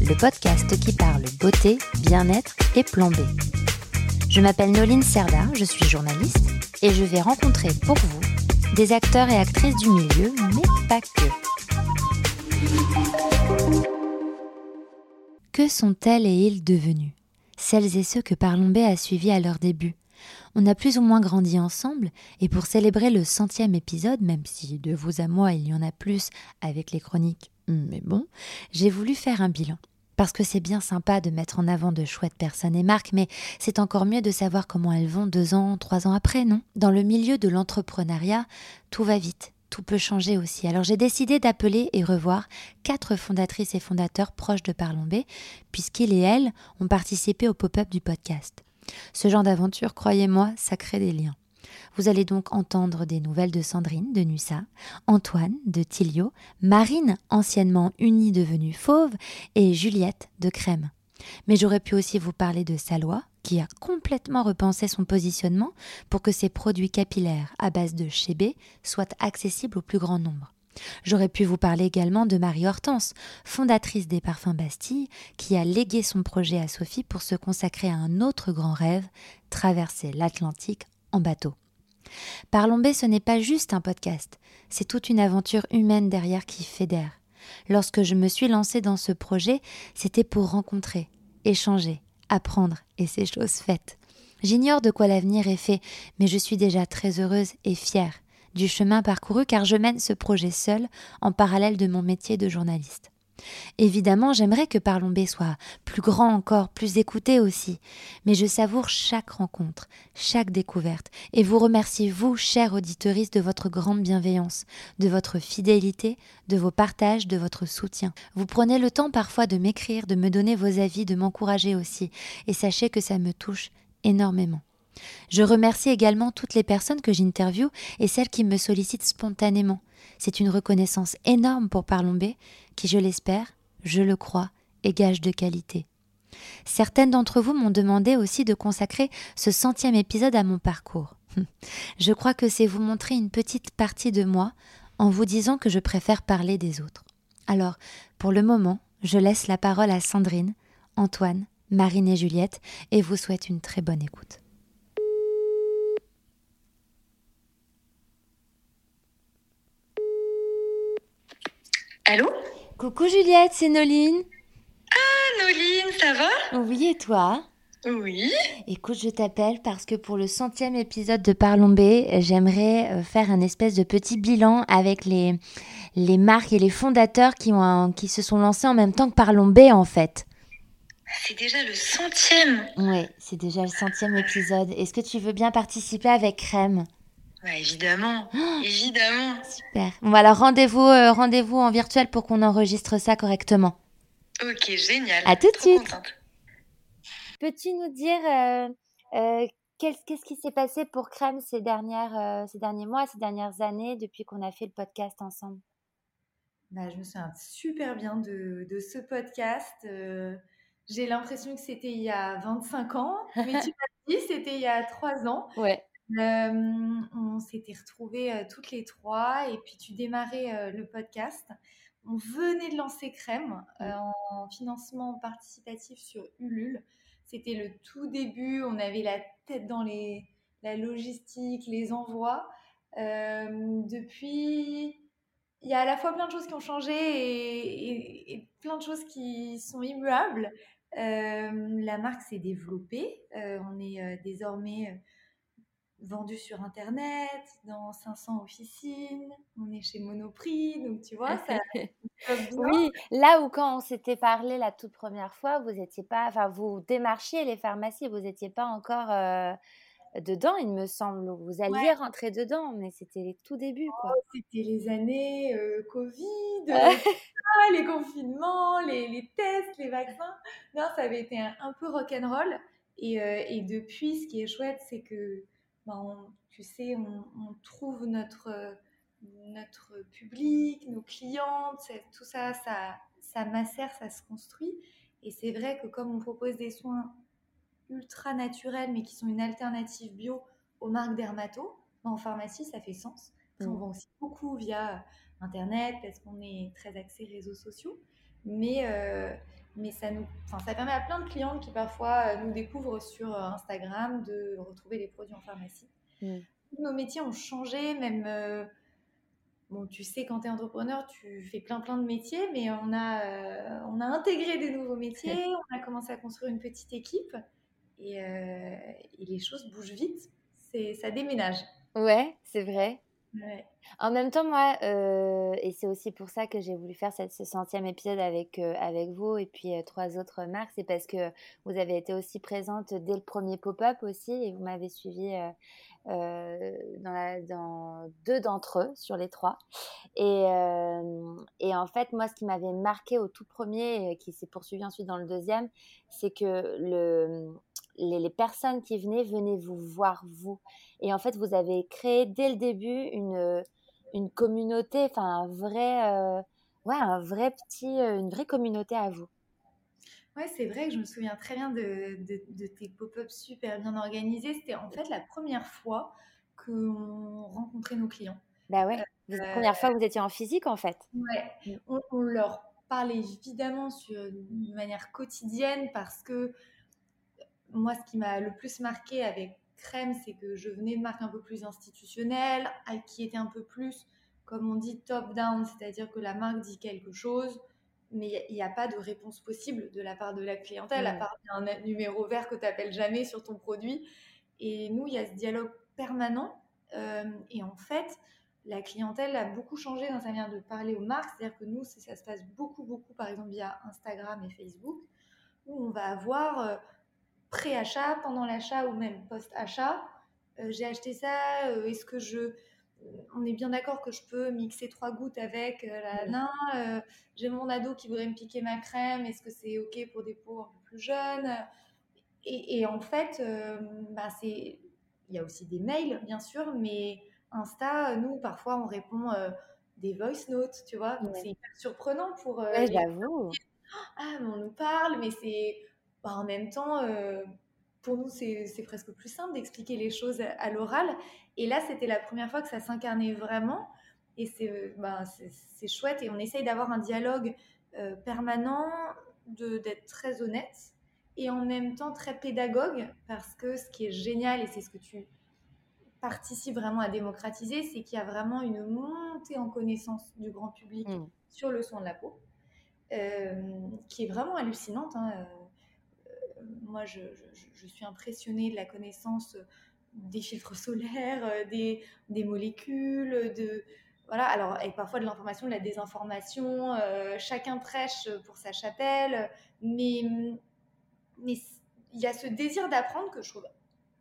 le podcast qui parle beauté, bien-être et plan B. Je m'appelle Noline Serda, je suis journaliste et je vais rencontrer pour vous des acteurs et actrices du milieu, mais pas que. Que sont-elles et ils devenus? Celles et ceux que Parlons B a suivis à leur début. On a plus ou moins grandi ensemble, et pour célébrer le centième épisode, même si de vous à moi il y en a plus avec les chroniques, mais bon, j'ai voulu faire un bilan. Parce que c'est bien sympa de mettre en avant de chouettes personnes et marques, mais c'est encore mieux de savoir comment elles vont deux ans, trois ans après, non? Dans le milieu de l'entrepreneuriat, tout va vite, tout peut changer aussi. Alors j'ai décidé d'appeler et revoir quatre fondatrices et fondateurs proches de Parlons B, puisqu'ils et elles ont participé au pop-up du podcast. Ce genre d'aventure, croyez-moi, ça crée des liens. Vous allez donc entendre des nouvelles de Sandrine de Nussa, Antoine de Tilio, Marine, anciennement unie devenue fauve, et Juliette de Crème. Mais j'aurais pu aussi vous parler de Salois, qui a complètement repensé son positionnement pour que ses produits capillaires à base de chébé soient accessibles au plus grand nombre. J'aurais pu vous parler également de Marie Hortense, fondatrice des Parfums Bastille, qui a légué son projet à Sophie pour se consacrer à un autre grand rêve, traverser l'Atlantique en bateau. Parlons B, ce n'est pas juste un podcast, c'est toute une aventure humaine derrière qui fédère. Lorsque je me suis lancée dans ce projet, c'était pour rencontrer, échanger, apprendre, et ces choses faites. J'ignore de quoi l'avenir est fait, mais je suis déjà très heureuse et fière du chemin parcouru car je mène ce projet seul en parallèle de mon métier de journaliste. Évidemment, j'aimerais que Parlons B soit plus grand encore, plus écouté aussi, mais je savoure chaque rencontre, chaque découverte, et vous remercie, vous, chers auditeuristes, de votre grande bienveillance, de votre fidélité, de vos partages, de votre soutien. Vous prenez le temps parfois de m'écrire, de me donner vos avis, de m'encourager aussi, et sachez que ça me touche énormément. Je remercie également toutes les personnes que j'interviewe et celles qui me sollicitent spontanément. C'est une reconnaissance énorme pour Parlons B, qui, je l'espère, je le crois, est gage de qualité. Certaines d'entre vous m'ont demandé aussi de consacrer ce centième épisode à mon parcours. Je crois que c'est vous montrer une petite partie de moi en vous disant que je préfère parler des autres. Alors, pour le moment, je laisse la parole à Sandrine, Antoine, Marine et Juliette et vous souhaite une très bonne écoute. Allô Coucou Juliette, c'est Noline. Ah, Noline, ça va? Oui, et toi? Oui. Écoute, je t'appelle parce que pour le centième épisode de Parlons B, j'aimerais euh, faire un espèce de petit bilan avec les, les marques et les fondateurs qui, ont, qui se sont lancés en même temps que Parlons B en fait. C'est déjà le centième. Oui, c'est déjà le centième épisode. Est-ce que tu veux bien participer avec Crème bah, évidemment, évidemment. Super. Bon, alors rendez-vous euh, rendez-vous en virtuel pour qu'on enregistre ça correctement. Ok, génial. À tout de suite. Peux-tu nous dire euh, euh, qu'est-ce qui s'est passé pour Crème ces, dernières, euh, ces derniers mois, ces dernières années, depuis qu'on a fait le podcast ensemble? Bah, je me souviens super bien de, de ce podcast. Euh, J'ai l'impression que c'était il y a 25 ans, mais tu m'as dit c'était il y a 3 ans. Ouais. Euh, on s'était retrouvés euh, toutes les trois et puis tu démarrais euh, le podcast. On venait de lancer Crème en financement participatif sur Ulule. C'était le tout début, on avait la tête dans les, la logistique, les envois. Depuis, il y a à la fois plein de choses qui ont changé et, et- et plein de choses qui sont immuables. La marque s'est développée. On est désormais vendu sur Internet, dans 500 officines. On est chez Monoprix, donc tu vois, ça. Oui, là où quand on s'était parlé la toute première fois, vous étiez pas, enfin vous démarchiez les pharmacies, vous n'étiez pas encore euh, dedans, il me semble. Vous alliez rentrer dedans, mais c'était les tout débuts, quoi. Oh, c'était les années Covid, ah, les confinements, les, les, tests, les vaccins. Non, ça avait été un, peu rock'n'roll. Et, et depuis, ce qui est chouette, c'est que, ben, tu sais, on, on trouve notre notre public, nos clientes, tout ça, ça, ça macère, ça se construit. Et c'est vrai que comme on propose des soins ultra naturels, mais qui sont une alternative bio aux marques dermato, ben, en pharmacie, ça fait sens. On mm. vend aussi beaucoup via Internet, parce qu'on est très axé réseaux sociaux. Mais, euh, mais ça, nous, ça permet à plein de clientes qui parfois nous découvrent sur Instagram de retrouver les produits en pharmacie. Mm. Nos métiers ont changé, même... Euh, Bon, tu sais, quand tu es entrepreneur, tu fais plein plein de métiers, mais on a, euh, on a intégré des nouveaux métiers, on a commencé à construire une petite équipe et, euh, et les choses bougent vite. Ça déménage. Ouais, c'est vrai. En même temps, moi, euh, et c'est aussi pour ça que j'ai voulu faire cette, ce centième épisode avec, avec vous et puis trois autres marques, c'est parce que vous avez été aussi présente dès le premier pop-up aussi et vous m'avez suivi euh, dans, deux d'entre eux sur les trois. Et, euh, en fait, moi, ce qui m'avait marqué au tout premier, et qui s'est poursuivi ensuite dans le deuxième, c'est que le, les, les, personnes qui venaient venaient vous voir vous. Et en fait, vous avez créé dès le début une, une communauté, enfin un vrai, euh, ouais, un vrai petit, une vraie communauté à vous. Ouais, c'est vrai que je me souviens très bien de, de, tes pop-ups super bien organisés. C'était en fait la première fois qu'on rencontrait nos clients. Bah ouais, la euh, première fois que vous étiez en physique en fait. Ouais, mm. on, on leur parlait évidemment sur, de manière quotidienne parce que moi, ce qui m'a le plus marqué avec Crème, c'est que je venais de marques un peu plus institutionnelles, qui étaient un peu plus, comme on dit, top-down, c'est-à-dire que la marque dit quelque chose, mais il n'y a, pas de réponse possible de la part de la clientèle, à part un numéro vert que tu n'appelles jamais sur ton produit. Et nous, il y a ce dialogue permanent. Euh, et en fait, la clientèle a beaucoup changé dans sa manière de parler aux marques. C'est-à-dire que nous, ça se passe beaucoup, beaucoup, par exemple, via Instagram et Facebook, où on va avoir euh, pré-achat, pendant l'achat ou même post-achat. Euh, j'ai acheté ça, est-ce que je on est bien d'accord que je peux mixer trois gouttes avec euh, la nain. Euh, j'ai mon ado qui voudrait me piquer ma crème. Est-ce que c'est OK pour des peaux un peu plus jeunes? Et, en fait, euh, bah, c'est... il y a aussi des mails, bien sûr, mais Insta, nous, parfois, on répond des voice notes, tu vois? Donc, c'est hyper surprenant pour. Ouais, j'avoue. Ah, mais on nous parle, mais c'est. Bah, en même temps pour nous, c'est presque plus simple d'expliquer les choses à, l'oral. Et là, c'était la première fois que ça s'incarnait vraiment. Et c'est bah, chouette. Et on essaye d'avoir un dialogue euh, permanent, d'être très honnête et en même temps très pédagogue. Parce que ce qui est génial, et c'est ce que tu participes vraiment à démocratiser, c'est qu'il y a vraiment une montée en connaissance du grand public mmh. sur le soin de la peau, euh, qui est vraiment hallucinante. Hein, euh, moi, je, suis impressionnée de la connaissance des filtres solaires, euh, des, des molécules, de voilà. Alors, et parfois de l'information, de la désinformation. Euh, chacun prêche pour sa chapelle, mais mais il y a ce désir d'apprendre que je trouve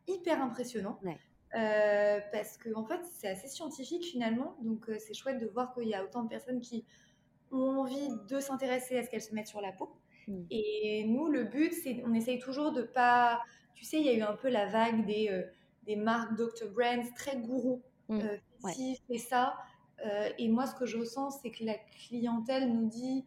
hyper impressionnant. Euh, parce que en fait c'est assez scientifique finalement donc c'est chouette de voir qu'il y a autant de personnes qui ont envie de s'intéresser à ce qu'elles se mettent sur la peau Mm. Et nous, le but, c'est on essaye toujours de pas. Tu sais, il y a eu un peu la vague des, euh, des marques Dr. Brands très gourou. Mm. Euh, ça. Euh, et moi, ce que je ressens, c'est que la clientèle nous dit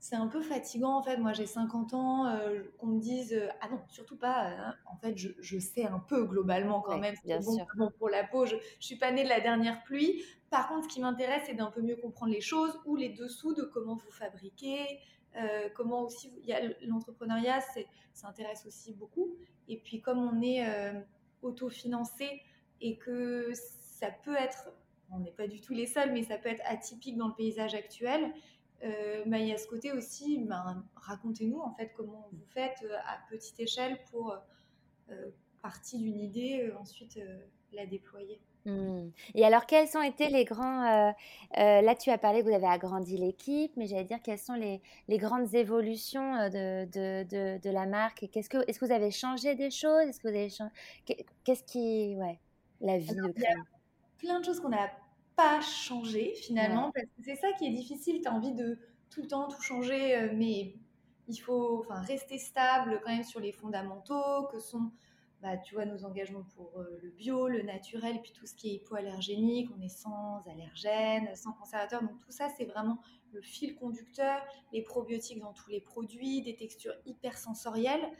c'est un peu fatigant en fait. Moi j'ai 50 ans, euh, qu'on me dise ah non, surtout pas. Hein. En fait, je, je, sais un peu globalement quand même c'est bon, bon, pour la peau. Je, je suis pas née de la dernière pluie. Par contre, ce qui m'intéresse, c'est d'un peu mieux comprendre les choses ou les dessous de comment vous fabriquez, euh, comment aussi, l'entrepreneuriat, ça intéresse aussi beaucoup. Et puis comme on est euh, autofinancé et que ça peut être, on n'est pas du tout les seuls, mais ça peut être atypique dans le paysage actuel. Euh, bah, il y a ce côté aussi, bah, racontez-nous en fait comment vous faites à petite échelle pour partie d'une idée, ensuite la déployer. Mmh. Et alors, quels ont été les grands... euh, euh, là, tu as parlé que vous avez agrandi l'équipe, mais j'allais dire, quelles sont les, les grandes évolutions euh, de, de, de, de la marque? Et Qu'est-ce que, est-ce que vous avez changé des choses? Est-ce que vous avez changé... Qu'est-ce qui... Ouais, la vie de il y a crème. plein de choses qu'on n'a pas changé Ouais. finalement, parce que c'est ça qui est difficile. Tu as envie de tout le temps tout changer, euh, mais il faut enfin, rester stable quand même sur les fondamentaux, que sont, bah, tu vois, nos engagements pour euh, le bio, le naturel, puis tout ce qui est hypoallergénique, on est sans allergènes, sans conservateurs. Donc tout ça, c'est vraiment le fil conducteur, les probiotiques dans tous les produits, des textures hyper sensorielles.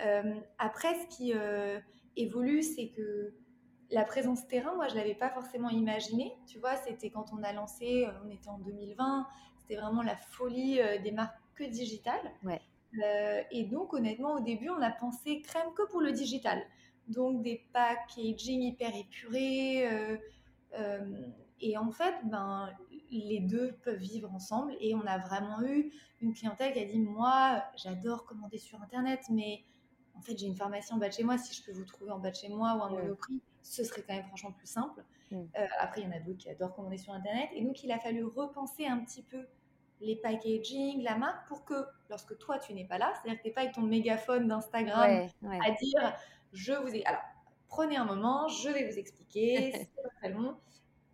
Euh, après, ce qui euh, évolue, c'est que la présence terrain, moi, je l'avais pas forcément imaginé. Tu vois, c'était quand on a lancé, euh, on était en 2020, c'était vraiment la folie des marques que digitales. Euh, et donc, honnêtement, au début, on a pensé crème que pour le digital. Donc, des packaging hyper épurés. euh, euh, et en fait, ben, les deux peuvent vivre ensemble. Et on a vraiment eu une clientèle qui a dit Moi, j'adore commander sur Internet, mais en fait, j'ai une pharmacie en bas de chez moi. Si je peux vous trouver en bas de chez moi ou un Ouais. monoprix, ce serait quand même franchement plus simple. Mm. Après, il y en a d'autres qui adorent commander sur Internet. Et donc, il a fallu repenser un petit peu les packaging, la marque, pour que lorsque toi, tu n'es pas là, c'est-à-dire que tu n'es pas avec ton mégaphone d'Instagram Ouais, ouais. à dire je vous ai. Alors, prenez un moment, je vais vous expliquer, c'est pas très long.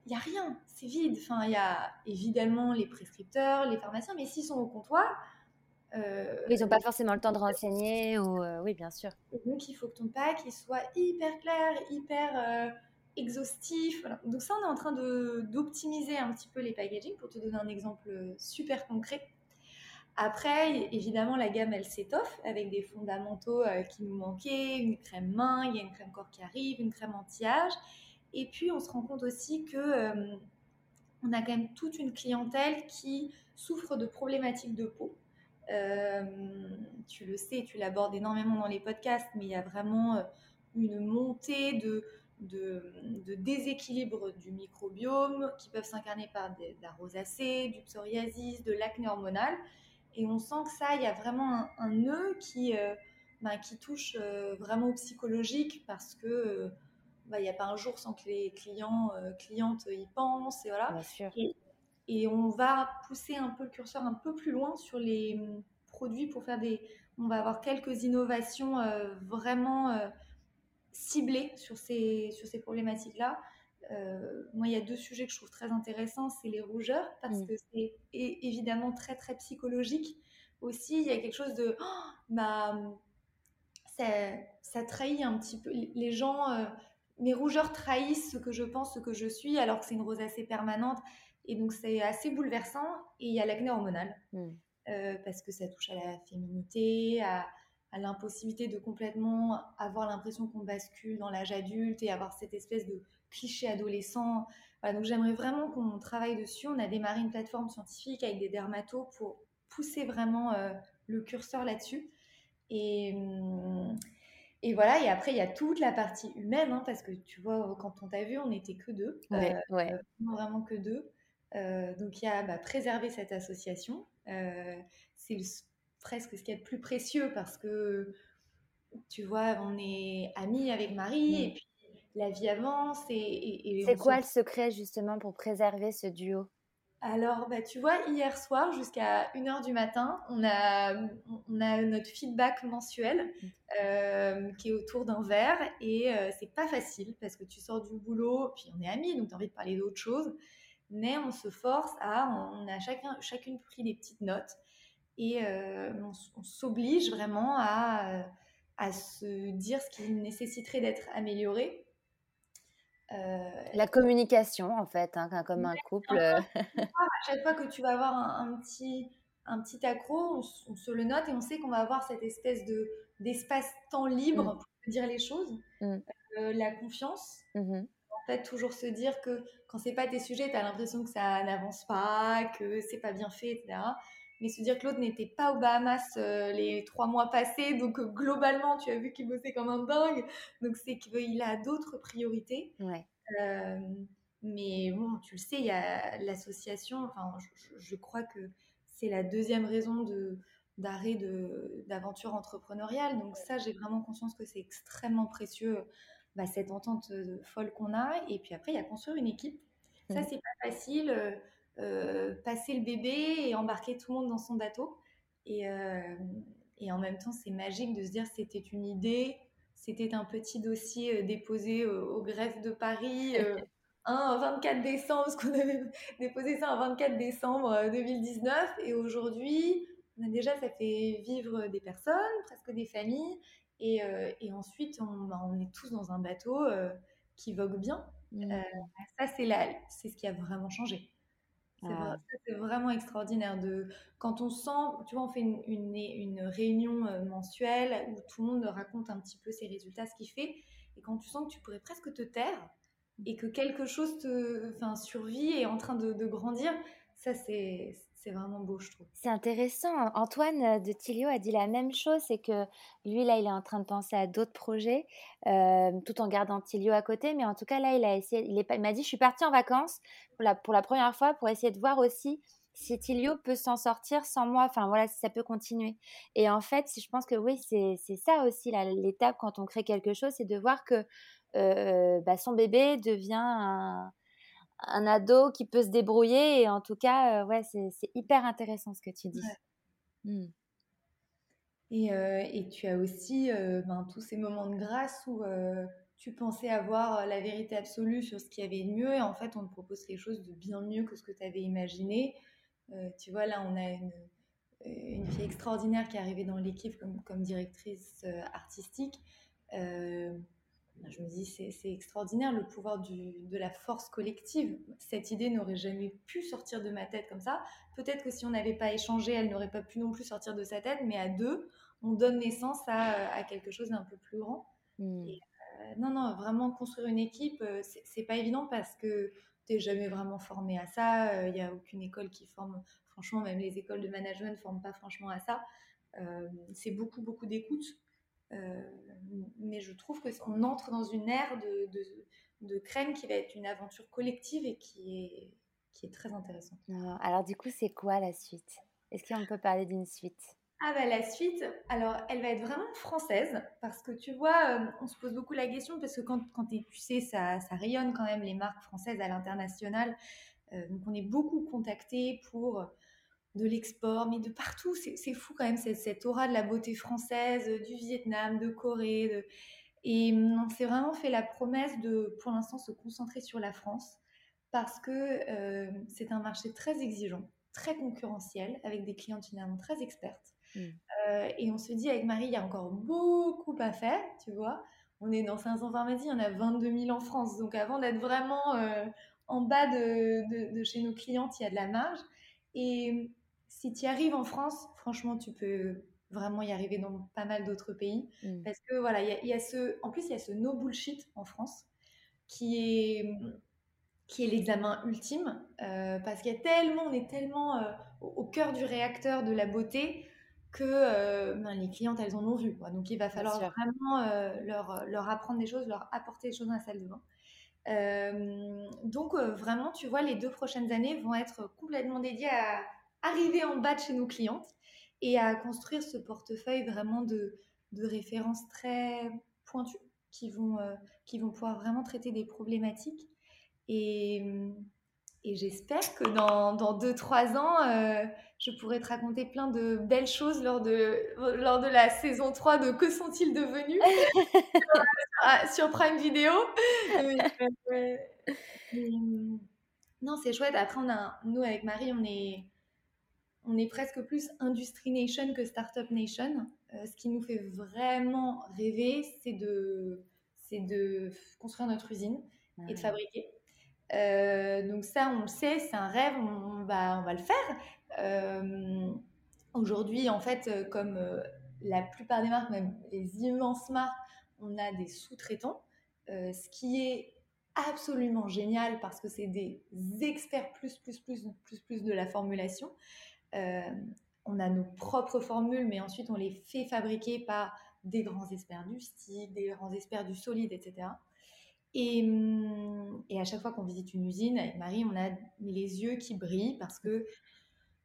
Il n'y a rien, c'est vide. Enfin, il y a évidemment les prescripteurs, les pharmaciens, mais s'ils sont au comptoir, euh, Ils n'ont pas forcément le temps de renseigner ou... euh, oui, bien sûr. et donc il faut que ton pack il soit hyper clair, hyper euh, exhaustif. Donc ça, on est en train d'optimiser un petit peu les packaging pour te donner un exemple super concret. Après, évidemment, la gamme, elle s'étoffe avec des fondamentaux euh, qui nous manquaient, une crème main, il y a une crème corps qui arrive, une crème anti-âge. Et puis, on se rend compte aussi que euh, on a quand même toute une clientèle qui souffre de problématiques de peau. Euh, tu le sais, tu l'abordes énormément dans les podcasts, mais il y a vraiment euh, une montée de, de, de déséquilibre du microbiome qui peuvent s'incarner par des- de la rosacée, du psoriasis, de l'acné hormonal. Et on sent que ça, il y a vraiment un, un nœud qui, euh, ben, qui touche euh, vraiment au psychologique parce que euh, ben, il n'y a pas un jour sans que les clients, euh, clientes y pensent. Et voilà. Bien sûr. Et on va pousser un peu le curseur un peu plus loin sur les hum, produits pour faire des. On va avoir quelques innovations euh, vraiment ciblées sur ces, sur ces problématiques-là. Euh, moi, il y a deux sujets que je trouve très intéressants. C'est les rougeurs, parce Mm. que c'est évidemment très, très psychologique. Aussi, il y a quelque chose de. Oh, bah, ça, ça trahit un petit peu. Les gens. euh, mes rougeurs trahissent ce que je pense, ce que je suis, alors que c'est une rosacée permanente. Et donc, c'est assez bouleversant. Et il y a l'acné hormonal, Mm. euh, parce que ça touche à la féminité, à, à l'impossibilité de complètement avoir l'impression qu'on bascule dans l'âge adulte et avoir cette espèce de cliché adolescent. Voilà, donc, j'aimerais vraiment qu'on travaille dessus. On a démarré une plateforme scientifique avec des dermatos pour pousser vraiment euh, le curseur là-dessus. Et. hum, et voilà, et après, il y a toute la partie humaine, hein, parce que tu vois, quand on t'a vu, on n'était que deux. Ouais, Euh, ouais. euh, vraiment, vraiment que deux. Euh, donc il y a bah, préserver cette association. C'est le- presque ce qu'il y a de plus précieux parce que tu vois, on est amis avec Marie Mm. et puis la vie avance et, et- et C'est quoi se- le secret justement pour préserver ce duo? Alors, bah, tu vois, hier soir jusqu'à 1h du matin, on a, on a notre feedback mensuel euh, qui est autour d'un verre et euh, c'est pas facile parce que tu sors du boulot, puis on est amis, donc tu as envie de parler d'autre chose, mais on se force à, on a chacun, chacune pris des petites notes et euh, on, s'oblige vraiment à, à se dire ce qui nécessiterait d'être amélioré. Euh, La communication, en fait, hein, comme un couple. euh, à chaque fois que tu vas avoir un, un petit, un petit accro, on, se le note et on sait qu'on va avoir cette espèce de, d'espace-temps libre Mm. pour dire les choses. Mm. Euh, la confiance, mhm. en fait, toujours se dire que quand c'est pas tes sujets, tu as l'impression que ça n'avance pas, que c'est pas bien fait, etc. Mais se dire que l'autre n'était pas aux Bahamas euh, les trois mois passés, donc euh, globalement, tu as vu qu'il bossait comme un dingue, donc c'est qu'il a d'autres priorités. Ouais. Euh, mais bon, tu le sais, il y a l'association, enfin, je, crois que c'est la deuxième raison de d'arrêt de d'aventure entrepreneuriale. Donc ça, j'ai vraiment conscience que c'est extrêmement précieux bah, cette entente folle qu'on a. Et puis après, il y a construire une équipe. Ça, c'est pas facile. Passer le bébé et embarquer tout le monde dans son bateau. Et, et en même temps, c'est magique de se dire c'était une idée, c'était un petit dossier déposé au, greffe de Paris. un 24 décembre, parce qu'on avait déposé ça un 24 décembre 2019. Et aujourd'hui, déjà, ça fait vivre des personnes, presque des familles. Et, euh, et ensuite, on, bah, on, est tous dans un bateau euh, qui vogue bien. Mmh. Euh, ça, c'est c'est ce qui a vraiment changé. Ah. C'est vraiment extraordinaire. De, quand on sent, tu vois, on fait une, une, une, réunion mensuelle où tout le monde raconte un petit peu ses résultats, ce qu'il fait. Et quand tu sens que tu pourrais presque te taire et que quelque chose te, enfin, survit et est en train de, de grandir, ça, c'est vraiment beau, je trouve. C'est intéressant. Antoine euh, de Tilio a dit la même chose, c'est que lui, là, il est en train de penser à d'autres projets, euh, tout en gardant Tilio à côté. Mais en tout cas, là, il a essayé, il, m'a dit, je suis partie en vacances pour la, pour la première fois pour essayer de voir aussi si Tilio peut s'en sortir sans moi, enfin voilà, si ça peut continuer. Et en fait, je pense que oui, c'est ça aussi l'étape quand on crée quelque chose, c'est de voir que euh, bah, son bébé devient un, un ado qui peut se débrouiller. Et en tout cas, euh, ouais, c'est hyper intéressant ce que tu dis. Mmh. Et, euh, et, tu as aussi euh, ben, tous ces moments de grâce où tu pensais avoir la vérité absolue sur ce qui avait de mieux. Et en fait, on te propose quelque chose de bien mieux que ce que tu avais imaginé. tu vois, là, on a une, une, fille extraordinaire qui est arrivée dans l'équipe comme, comme, directrice artistique. Je me dis, c'est extraordinaire le pouvoir du, de la force collective. Cette idée n'aurait jamais pu sortir de ma tête comme ça. Peut-être que si on n'avait pas échangé, elle n'aurait pas pu non plus sortir de sa tête, mais à deux, on donne naissance à, à quelque chose d'un peu plus grand. Hmm. Euh, non, non, vraiment construire une équipe, euh, c'est pas évident parce que tu n'es jamais vraiment formé à ça. Il euh, n'y a aucune école qui forme, franchement, même les écoles de management ne forment pas franchement à ça. c'est beaucoup, beaucoup d'écoute. Euh, mais je trouve qu'on entre dans une ère de, de, crème qui va être une aventure collective et qui est, qui est très intéressante. Ah, alors du coup, c'est quoi la suite? Est-ce qu'on peut parler d'une suite? Ah bah la suite, alors elle va être vraiment française parce que tu vois, euh, on se pose beaucoup la question parce que quand, quand tu sais, ça, ça, rayonne quand même les marques françaises à l'international. Euh, donc on est beaucoup contacté pour de l'export, mais de partout. C'est fou quand même, cette, cette, aura de la beauté française, du Vietnam, de Corée. Et hum, on s'est vraiment fait la promesse de, pour l'instant, se concentrer sur la France parce que euh, c'est un marché très exigeant, très concurrentiel, avec des clientes finalement très expertes. Mmh. Euh, et on se dit, avec Marie, il y a encore beaucoup à faire, tu vois. On est dans 500 pharmacies, il y en a 22 000 en France. Donc avant d'être vraiment euh, en bas de, de, chez nos clientes, il y a de la marge. Et si tu arrives en France, franchement, tu peux vraiment y arriver dans pas mal d'autres pays. Mm. Parce que voilà, il y, a ce, en plus, il y a ce no bullshit en France qui est, qui est l'examen ultime. Euh, parce qu'il y a tellement, on est tellement euh, au, cœur du réacteur de la beauté que euh, ben, les clientes, elles en ont vu. Quoi. Donc il va falloir vraiment leur, leur apprendre des choses, leur apporter des choses dans la salle de bain. donc vraiment, tu vois, les deux prochaines années vont être complètement dédiées à arriver en bas de chez nos clientes et à construire ce portefeuille vraiment de, de références très pointues qui vont, euh, qui vont pouvoir vraiment traiter des problématiques. Et, et j'espère que dans 2-3 ans, euh, je pourrai te raconter plein de belles choses lors de, lors de la saison 3 de Que sont-ils devenus sur, Prime Video. non, c'est chouette. Après, on a, nous, avec Marie, on est on est presque plus Industry Nation que Startup Nation. Euh, ce qui nous fait vraiment rêver, c'est de, c'est de construire notre usine et de fabriquer. Euh, donc ça, on le sait, c'est un rêve, on, va, on va le faire. Euh, aujourd'hui, en fait, comme la plupart des marques, même les immenses marques, on a des sous-traitants, ce qui est absolument génial parce que c'est des experts plus, plus, plus, plus, plus de la formulation. Euh, on a nos propres formules, mais ensuite on les fait fabriquer par des grands experts du style, des grands experts du solide, etc. Hum, et, à chaque fois qu'on visite une usine, avec Marie, on a les yeux qui brillent parce que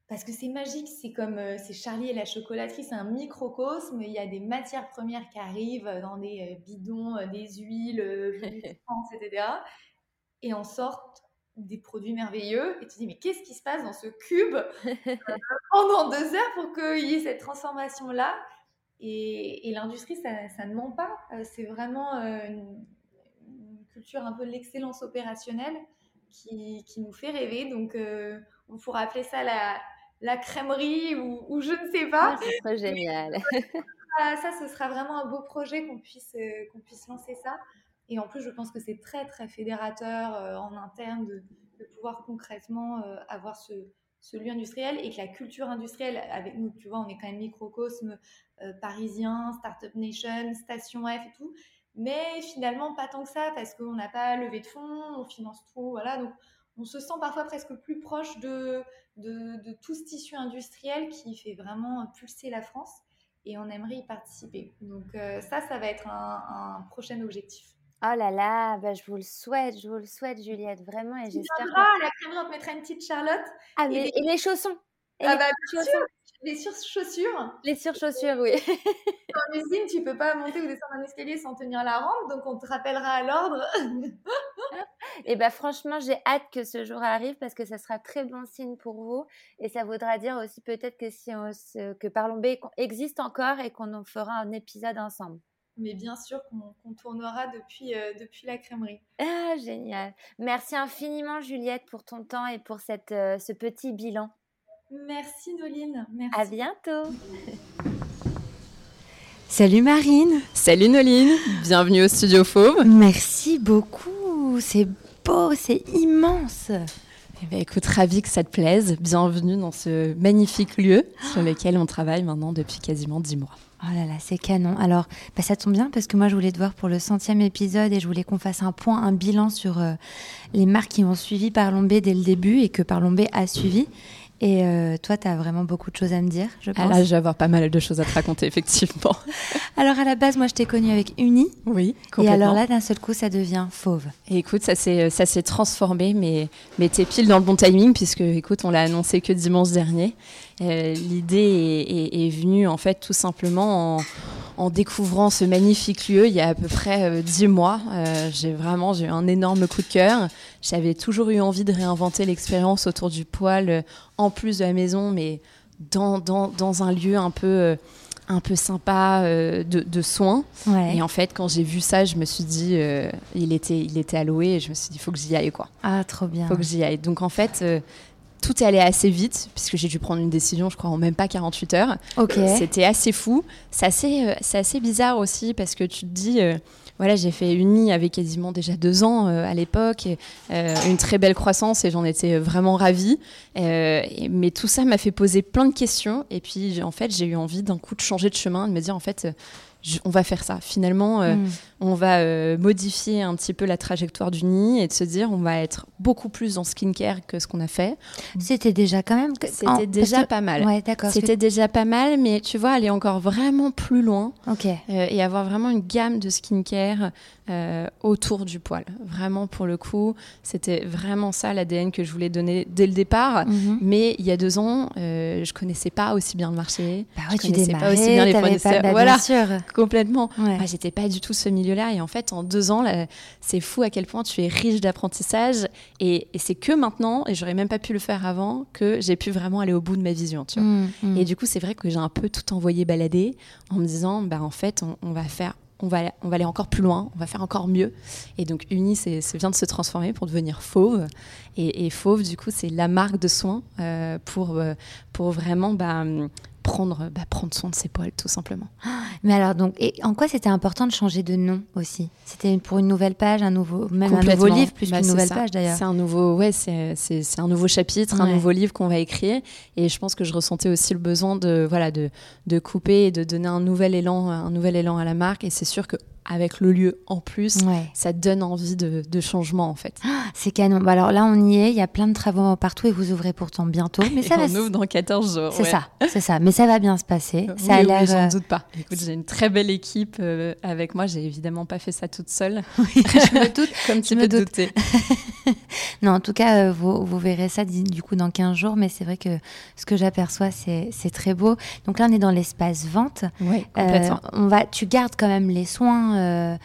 parce que c'est magique, c'est comme euh, c'est Charlie et la chocolaterie, c'est un microcosme. Il y a des matières premières qui arrivent dans des euh, bidons, des huiles, etc. Et en sortent des produits merveilleux. Et tu te dis, mais qu'est-ce qui se passe dans ce cube pendant deux heures pour qu'il y ait cette transformation-là? Et, et l'industrie, ça, ça ne ment pas. C'est vraiment une, une culture un peu de l'excellence opérationnelle qui, qui, nous fait rêver. Donc, on pourrait appeler ça la, la crèmerie ou, ou, je ne sais pas. Ah, ce serait génial. ça, ce sera vraiment un beau projet qu'on puisse, euh, qu'on puisse lancer ça. Et en plus, je pense que c'est très, très fédérateur euh, en interne de, pouvoir concrètement euh, avoir ce, lieu industriel et que la culture industrielle, avec nous, tu vois, on est quand même microcosme euh, parisien, Startup Nation, Station F et tout. Mais finalement, pas tant que ça parce qu'on n'a pas levé de fonds, on finance tout, voilà. Donc, on se sent parfois presque plus proche de, tout ce tissu industriel qui fait vraiment pulser la France et on aimerait y participer. Donc ça, ça va être un, prochain objectif. Oh là là, bah, je vous le souhaite, je vous le souhaite Juliette, vraiment. Et j'espère. Que... la crème, on te mettra une petite Charlotte. Ah, mais, et, les, et les chaussons et ah les bah, chaussons. Les surchaussures. Les surchaussures, oui. en usine, tu peux pas monter ou descendre un escalier sans tenir la rampe, donc on te rappellera à l'ordre. et ben franchement, j'ai hâte que ce jour arrive parce que ça sera très bon signe pour vous et ça voudra dire aussi peut-être que si on, que Parlons B existe encore et qu'on en fera un épisode ensemble. Mais bien sûr qu'on qu tournera depuis, euh, depuis la crèmerie. Ah, génial. Merci infiniment, Juliette, pour ton temps et pour cette, euh, ce petit bilan. Merci, Noline. Merci. À bientôt. Salut Marine. Salut Noline. Bienvenue au Studio Fauve. Merci beaucoup. C'est beau, c'est immense. Eh bien, écoute, ravi que ça te plaise. Bienvenue dans ce magnifique lieu sur lequel on travaille maintenant depuis quasiment dix mois. Oh là là, c'est canon. Alors, bah, ça tombe bien parce que moi, je voulais te voir pour le centième épisode et je voulais qu'on fasse un point, un bilan sur euh, les marques qui ont suivi Parlombé dès le début et que Parlombé a suivi. Et euh, toi, tu as vraiment beaucoup de choses à me dire, je pense. Ah là, je vais avoir pas mal de choses à te raconter, effectivement. alors, à la base, moi, je t'ai connue avec Uni. Oui, complètement. Et alors là, d'un seul coup, ça devient Fauve. Et écoute, ça s'est, transformé, mais, mais t'es pile dans le bon timing, puisque, écoute, on l'a annoncé que dimanche dernier. Euh, l'idée est, est, est, venue, en fait, tout simplement en, en, découvrant ce magnifique lieu il y a à peu près euh, dix mois. Euh, j'ai vraiment eu un énorme coup de cœur. J'avais toujours eu envie de réinventer l'expérience autour du poêle, euh, en plus de la maison, mais dans, dans, dans un lieu un peu un peu sympa euh, de, de, soins. Ouais. Et en fait, quand j'ai vu ça, je me suis dit, euh, il, était, il était alloué et je me suis dit, il faut que j'y aille. Quoi. Ah, trop bien. Il faut que j'y aille. Donc en fait, euh, tout est allé assez vite, puisque j'ai dû prendre une décision, je crois, en même pas 48 heures. Okay. C'était assez fou. C'est assez, c'est assez bizarre aussi, parce que tu te dis voilà, j'ai fait Uni avec quasiment déjà deux ans euh, à l'époque, euh, une très belle croissance et j'en étais vraiment ravie. Euh, et, mais tout ça m'a fait poser plein de questions et puis en fait j'ai eu envie d'un coup de changer de chemin, de me dire en fait je, on va faire ça. Finalement, euh, mm. On va euh, modifier un petit peu la trajectoire du nid et de se dire on va être beaucoup plus dans skincare que ce qu'on a fait. C'était déjà quand même. C'était déjà que... pas mal. Ouais, d'accord. C'était que... déjà pas mal, mais tu vois, aller encore vraiment plus loin. Ok. Euh, et avoir vraiment une gamme de skincare euh, autour du poil. Vraiment, pour le coup, c'était vraiment ça l'ADN que je voulais donner dès le départ. Mm -hmm. Mais il y a deux ans, je connaissais pas aussi bien le marché. Bah ouais, je tu connaissais pas aussi bien les fournisseurs. Bah, voilà, bien sûr. complètement. Ouais. Ah, J'étais pas du tout ce Et en fait, en deux ans, c'est fou à quel point tu es riche d'apprentissage. Et, et c'est que maintenant, et j'aurais même pas pu le faire avant, que j'ai pu vraiment aller au bout de ma vision. Tu vois. Mm -hmm. Et du coup, c'est vrai que j'ai un peu tout envoyé balader en me disant, bah, en fait, on, on va faire on va, on va aller encore plus loin, on va faire encore mieux. Et donc Uni c'est, vient de se transformer pour devenir Fauve. Et, et Fauve, du coup, c'est la marque de soins euh, pour, euh, pour vraiment bah, prendre, bah, prendre soin de ses poils, tout simplement. Mais alors, donc, et en quoi c'était important de changer de nom aussi? C'était pour une nouvelle page, un nouveau, même un nouveau livre, plus bah, qu'une nouvelle ça. page d'ailleurs. C'est un nouveau, ouais, c'est, c'est, c'est un nouveau chapitre, ouais. un nouveau livre qu'on va écrire. Et je pense que je ressentais aussi le besoin de, voilà, de, de couper et de donner un nouvel élan, un nouvel élan à la marque. Et c'est sûr que avec le lieu en plus, Ouais. ça donne envie de, de changement en fait. C'est canon. Bah alors là, on y est. Il y a plein de travaux partout et vous ouvrez pourtant bientôt. Mais ça va. on ouvre dans 14 jours. C'est ouais. ça, c'est ça. Mais ça va bien se passer. Ça a Oui, l'air. j'en euh, doute pas. Écoute, j'ai une très belle équipe euh, avec moi. J'ai évidemment pas fait ça toute seule, je me doute. comme Je tu me peux doute. douter. Non, en tout cas, euh, vous, vous verrez ça du coup dans 15 jours. Mais c'est vrai que ce que j'aperçois, c'est très beau. Donc là, on est dans l'espace vente. Oui, Euh, complètement. on va, tu gardes quand même les soins euh,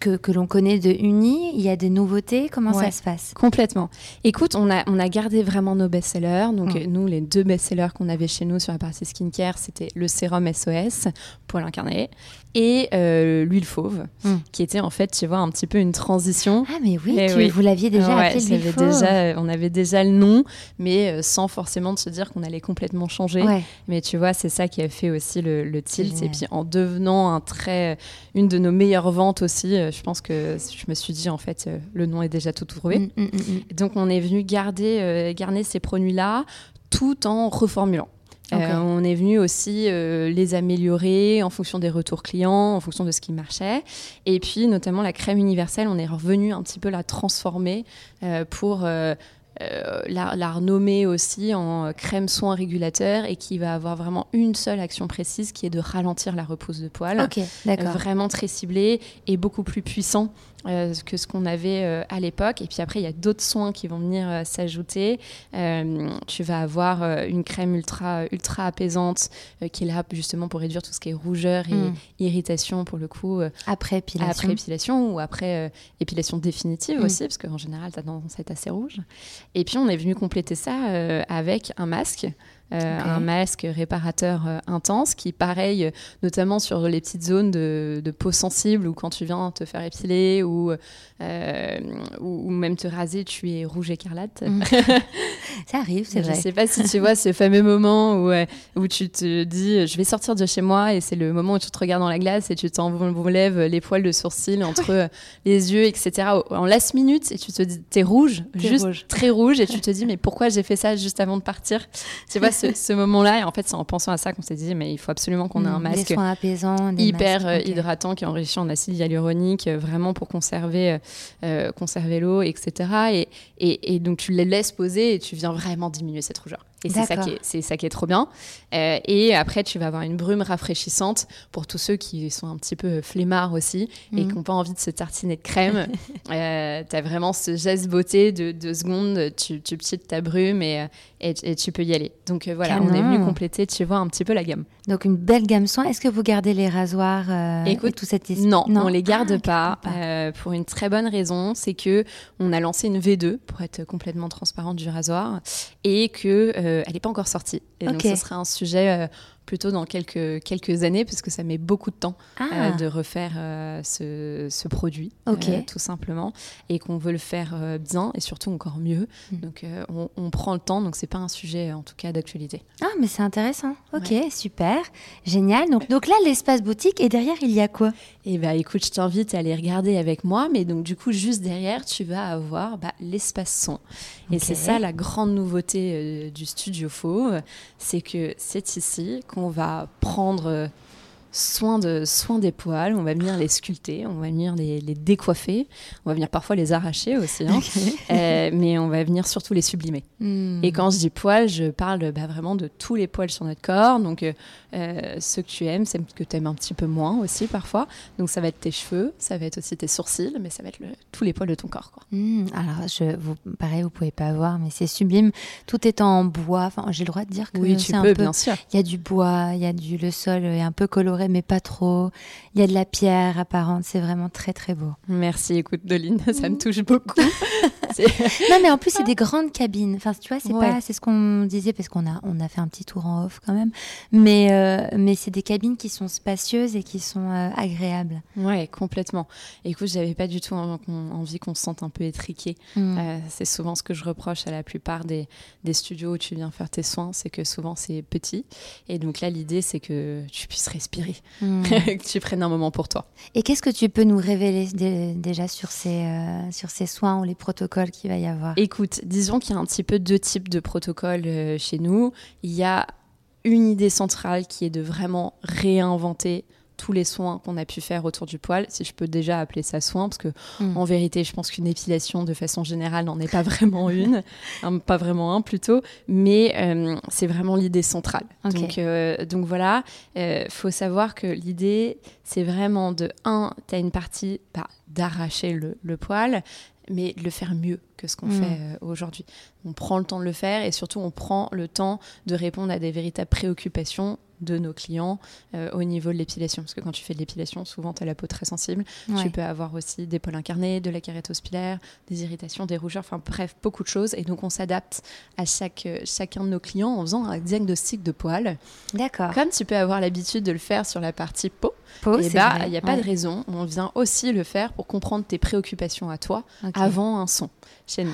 que, que l'on connaît de Uni. Il y a des nouveautés. Comment ça se passe? Complètement. Écoute, on a, on a gardé vraiment nos best-sellers. Donc, Mm. nous, les deux best-sellers qu'on avait chez nous sur la partie skincare, c'était le sérum SOS, poil incarné, et euh, l'huile fauve, Mm. qui était en fait, tu vois, un petit peu une transition. Ah, mais oui, Eh tu- oui. vous l'aviez déjà Ouais, appelé l'huile fauve. déjà, on avait déjà le nom, mais euh, sans forcément de se dire qu'on allait complètement changer. Ouais. Mais tu vois, c'est ça qui a fait aussi le, le tilt. Et puis en devenant un très, une de nos meilleures ventes aussi, euh, je pense que je me suis dit, en fait, euh, le nom est déjà tout trouvé. Mm, mm, mm, Donc on est venu garder, euh, garder ces produits-là tout en reformulant. Euh, on est venu aussi euh, les améliorer en fonction des retours clients, en fonction de ce qui marchait. Et puis notamment la crème universelle, on est revenu un petit peu la transformer euh, pour euh, la, la renommer aussi en crème soin régulateur et qui va avoir vraiment une seule action précise qui est de ralentir la repousse de poils. Ok, d'accord. vraiment très ciblé et beaucoup plus puissant euh, que ce qu'on avait euh, à l'époque. Et puis après, il y a d'autres soins qui vont venir euh, s'ajouter. Tu vas avoir une crème ultra, ultra apaisante qui est là justement pour réduire tout ce qui est rougeur et Mm. irritation pour le coup. Après épilation. après épilation ou après épilation définitive Mm. aussi, parce qu'en général, tu as tendance à être assez rouge. Et puis, on est venu compléter ça avec un masque. Euh. Un masque réparateur euh, intense qui, pareil, euh, notamment sur les petites zones de, de peau sensible ou quand tu viens te faire épiler ou, ou, ou même te raser, tu es rouge écarlate. Mm. Ça arrive, c'est Je vrai. sais pas si tu vois ce fameux moment où, où tu te dis je vais sortir de chez moi et c'est le moment où tu te regardes dans la glace et tu t'enlèves les poils de sourcils entre les yeux, etc. En last minute et tu te dis t'es rouge, juste rouge. très rouge et tu te dis mais pourquoi j'ai fait ça juste avant de partir? Tu vois ce, ce moment-là et en fait c'est en pensant à ça qu'on s'est dit mais il faut absolument qu'on ait un Mm, masque Des soins apaisants. des hyper masques, euh, hydratant qui est enrichi en acide hyaluronique euh, vraiment pour conserver euh, euh, conserver l'eau etc et, et, et donc tu les laisses poser et tu viens vraiment diminuer cette rougeur et c'est ça qui est c'est ça qui est trop bien. Euh, et après tu vas avoir une brume rafraîchissante pour tous ceux qui sont un petit peu flemmards aussi et Mhm. qui n'ont pas envie de se tartiner de crème. Euh, tu as vraiment ce geste beauté de deux secondes tu, tu petites ta brume et, euh, et, et tu peux y aller. Donc euh, voilà on est venu compléter tu vois un petit peu la gamme. Donc une belle gamme soins. Est-ce que vous gardez les rasoirs Écoute, et tout cet es- Non, on les garde Ah, pas, pour une très bonne raison, c'est que on a lancé une V2 pour être complètement transparente du rasoir et que elle n'est pas encore sortie. Et donc ce sera un sujet euh, plutôt dans quelques quelques années parce que ça met beaucoup de temps Ah, euh, de refaire euh, ce, ce produit, euh, tout simplement, et qu'on veut le faire euh, bien et surtout encore mieux. Mm. Donc euh, on, on prend le temps, donc c'est pas un sujet en tout cas d'actualité. ah, mais c'est intéressant. Ok, super, génial. Donc, donc là, l'espace boutique et derrière, il y a quoi? Eh bah écoute, je t'invite à aller regarder avec moi, mais donc du coup juste derrière, tu vas avoir bah, l'espace son. Et c'est ça la grande nouveauté euh, du studio Fauve, c'est que c'est ici qu'on va prendre euh, soin, de, soin des poils, on va venir les sculpter, on va venir les, les décoiffer, on va venir parfois les arracher aussi, hein. Euh, mais on va venir surtout les sublimer. Hmm. Et quand je dis poils, je parle bah, vraiment de tous les poils sur notre corps. Donc, euh, euh, ceux que tu aimes, ceux que tu aimes un petit peu moins aussi parfois. Donc, ça va être tes cheveux, ça va être aussi tes sourcils, mais ça va être le- tous les poils de ton corps. Quoi. Hmm, alors, je, vous, pareil, vous pouvez pas voir, mais c'est sublime. Tout est en bois. Enfin, j'ai le droit de dire que Oui, c'est tu un peux, peu- bien sûr. Il y a du bois, il y a du le sol est un peu coloré, mais pas trop. Il y a de la pierre apparente. C'est vraiment très très beau. Merci, écoute, Doline, ça me touche beaucoup. Non, mais en plus, c'est des grandes cabines. Enfin, tu vois, c'est Ouais. pas, c'est ce qu'on disait parce qu'on a, on a fait un petit tour en off quand même. Mais, euh, mais c'est des cabines qui sont spacieuses et qui sont euh, agréables. ouais, complètement. Écoute, j'avais pas du tout en- en- envie qu'on se sente un peu étriqué. Mm. Euh, c'est souvent ce que je reproche à la plupart des, des studios où tu viens faire tes soins, c'est que souvent c'est petit. Et donc là, l'idée, c'est que tu puisses respirer, Mm. que tu prennes un moment pour toi. Et qu'est-ce que tu peux nous révéler dé- déjà sur ces, euh, sur ces soins ou les protocoles qu'il va y avoir? Écoute, disons qu'il y a un petit peu deux types de protocoles euh, chez nous. Il y a une idée centrale qui est de vraiment réinventer tous les soins qu'on a pu faire autour du poil, si je peux déjà appeler ça soin, parce que Mm. en vérité, je pense qu'une épilation, de façon générale, n'en est pas vraiment une, hein, pas vraiment un plutôt, mais euh, c'est vraiment l'idée centrale. Donc, euh, donc voilà, il faut savoir que l'idée, c'est vraiment de, un, tu as une partie bah, d'arracher le, le poil, mais de le faire mieux que ce qu'on Mm. fait euh, aujourd'hui. On prend le temps de le faire et surtout on prend le temps de répondre à des véritables préoccupations de nos clients euh, au niveau de l'épilation. Parce que quand tu fais de l'épilation, souvent tu as la peau très sensible. Ouais. Tu peux avoir aussi des poils incarnés, de la kératose pilaire, des irritations, des rougeurs, enfin bref, beaucoup de choses. Et donc on s'adapte à chaque, euh, chacun de nos clients en faisant un diagnostic de poils. D'accord. Comme tu peux avoir l'habitude de le faire sur la partie peau, Peau, et c'est bah il n'y a pas Ouais. de raison. On vient aussi le faire pour comprendre tes préoccupations à toi avant un son chez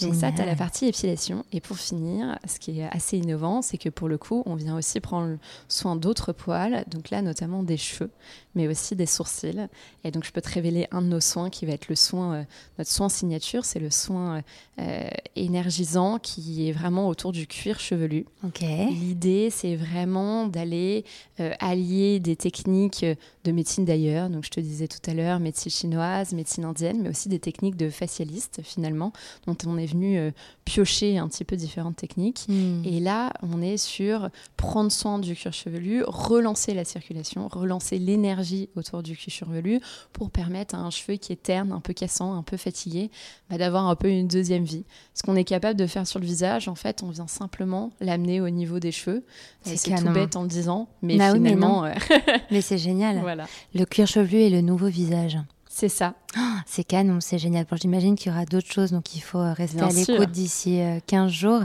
Donc ça, tu as la partie épilation. Et pour finir, ce qui est assez innovant, c'est que pour le coup, on vient aussi prendre soin d'autres poils, donc là notamment des cheveux, mais aussi des sourcils. Et donc je peux te révéler un de nos soins qui va être le soin, euh, notre soin signature, c'est le soin euh, énergisant qui est vraiment autour du cuir chevelu. Ok. L'idée, c'est vraiment d'aller euh, allier des techniques euh, de médecine d'ailleurs. Donc, je te disais tout à l'heure, médecine chinoise, médecine indienne, mais aussi des techniques de facialiste, finalement, dont on est venu euh, piocher un petit peu différentes techniques. Mm. Et là, on est sur prendre soin du cuir chevelu, relancer la circulation, relancer l'énergie autour du cuir chevelu pour permettre à un cheveu qui est terne, un peu cassant, un peu fatigué, bah, d'avoir un peu une deuxième vie. Ce qu'on est capable de faire sur le visage, en fait, on vient simplement l'amener au niveau des cheveux. C'est Euh, C'est tout bête en le disant, mais Bah oui, mais finalement, euh, Mais c'est génial. voilà. Le cuir chevelu et le nouveau visage. C'est ça. Ah, C'est canon, c'est génial. Bon, J'imagine qu'il y aura d'autres choses, donc il faut euh, rester Bien à l'écoute d'ici euh, 15 jours.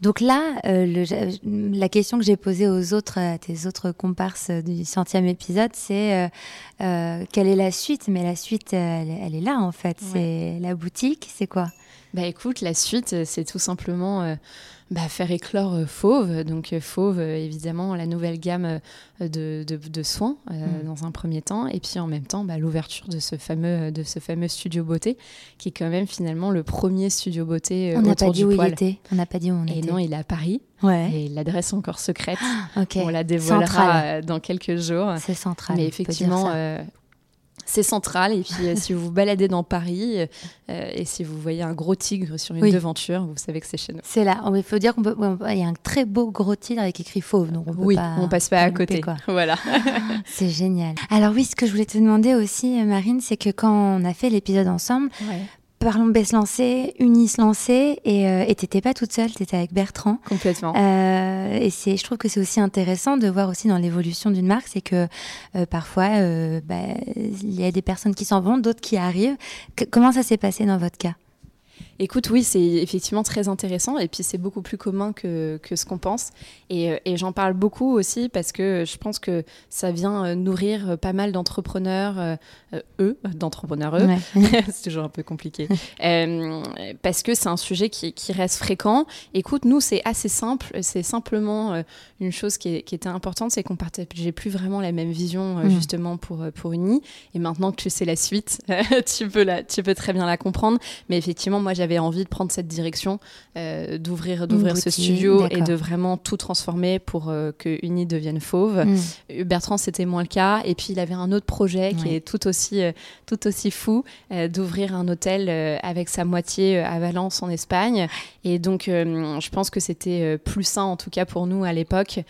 Donc là, euh, le- la question que j'ai posée aux autres, à tes autres comparses euh, du centième épisode, c'est euh, euh, quelle est la suite? Mais la suite, euh, elle, est- elle est là en fait. C'est la boutique, c'est quoi? Bah écoute, la suite, euh, c'est tout simplement euh, bah, faire éclore euh, Fauve. Donc euh, Fauve, euh, évidemment, la nouvelle gamme de, de- de soins Mm. dans un premier temps. Et puis en même temps, bah, l'ouverture de, ce fameux, de ce fameux studio beauté, qui est quand même finalement le premier studio beauté On n'a autour pas dit du où poil. il était. On n'a pas dit où on Et était. non, il est à Paris. Ouais. Et l'adresse encore secrète. On la dévoilera Central. dans quelques jours. C'est central. Mais effectivement, euh, c'est central. Et puis, euh, si vous vous baladez dans Paris euh, et si vous voyez un gros tigre sur une Oui. devanture, vous savez que c'est chez nous. C'est là. Il faut dire qu'on peut. ouais, on peut- Il y a un très beau gros tigre avec écrit fauve, donc on peut oui, pas. on passe pas à côté. quoi. Voilà. C'est génial. Alors oui, ce que je voulais te demander aussi, euh, Marine, c'est que quand on a fait l'épisode ensemble, Parlons B se lançait, Unis lançait, et euh, t'étais pas toute seule, t'étais avec Bertrand. Complètement. Euh, et c'est, je trouve que c'est aussi intéressant de voir aussi dans l'évolution d'une marque, c'est que euh, parfois euh, bah, il y a des personnes qui s'en vont, d'autres qui arrivent. Comment ça s'est passé dans votre cas? Écoute, oui, c'est effectivement très intéressant et puis c'est beaucoup plus commun que, que ce qu'on pense. Et, euh, et j'en parle beaucoup aussi parce que je pense que ça vient euh, nourrir euh, pas mal d'entrepreneurs, euh, eux, d'entrepreneurs eux. Ouais. c'est toujours un peu compliqué. Euh, parce que c'est un sujet qui, qui reste fréquent. Écoute, nous, c'est assez simple. C'est simplement une chose qui, est- qui était importante, c'est qu'on partageait plus vraiment la même vision, Mm. justement, pour, pour Uni. Et maintenant que tu sais la suite, tu, peux la, tu peux très bien la comprendre. Mais effectivement, moi, j'avais envie de prendre cette direction, euh, d'ouvrir d'ouvrir ce studio et de vraiment tout transformer pour euh, que Uni devienne fauve. Mm. Euh, Bertrand, c'était moins le cas. Et puis, il avait un autre projet qui Ouais. est tout aussi, euh, tout aussi fou, d'ouvrir un hôtel avec sa moitié à Valence, en Espagne. Et donc, je pense que c'était plus sain, en tout cas pour nous à l'époque,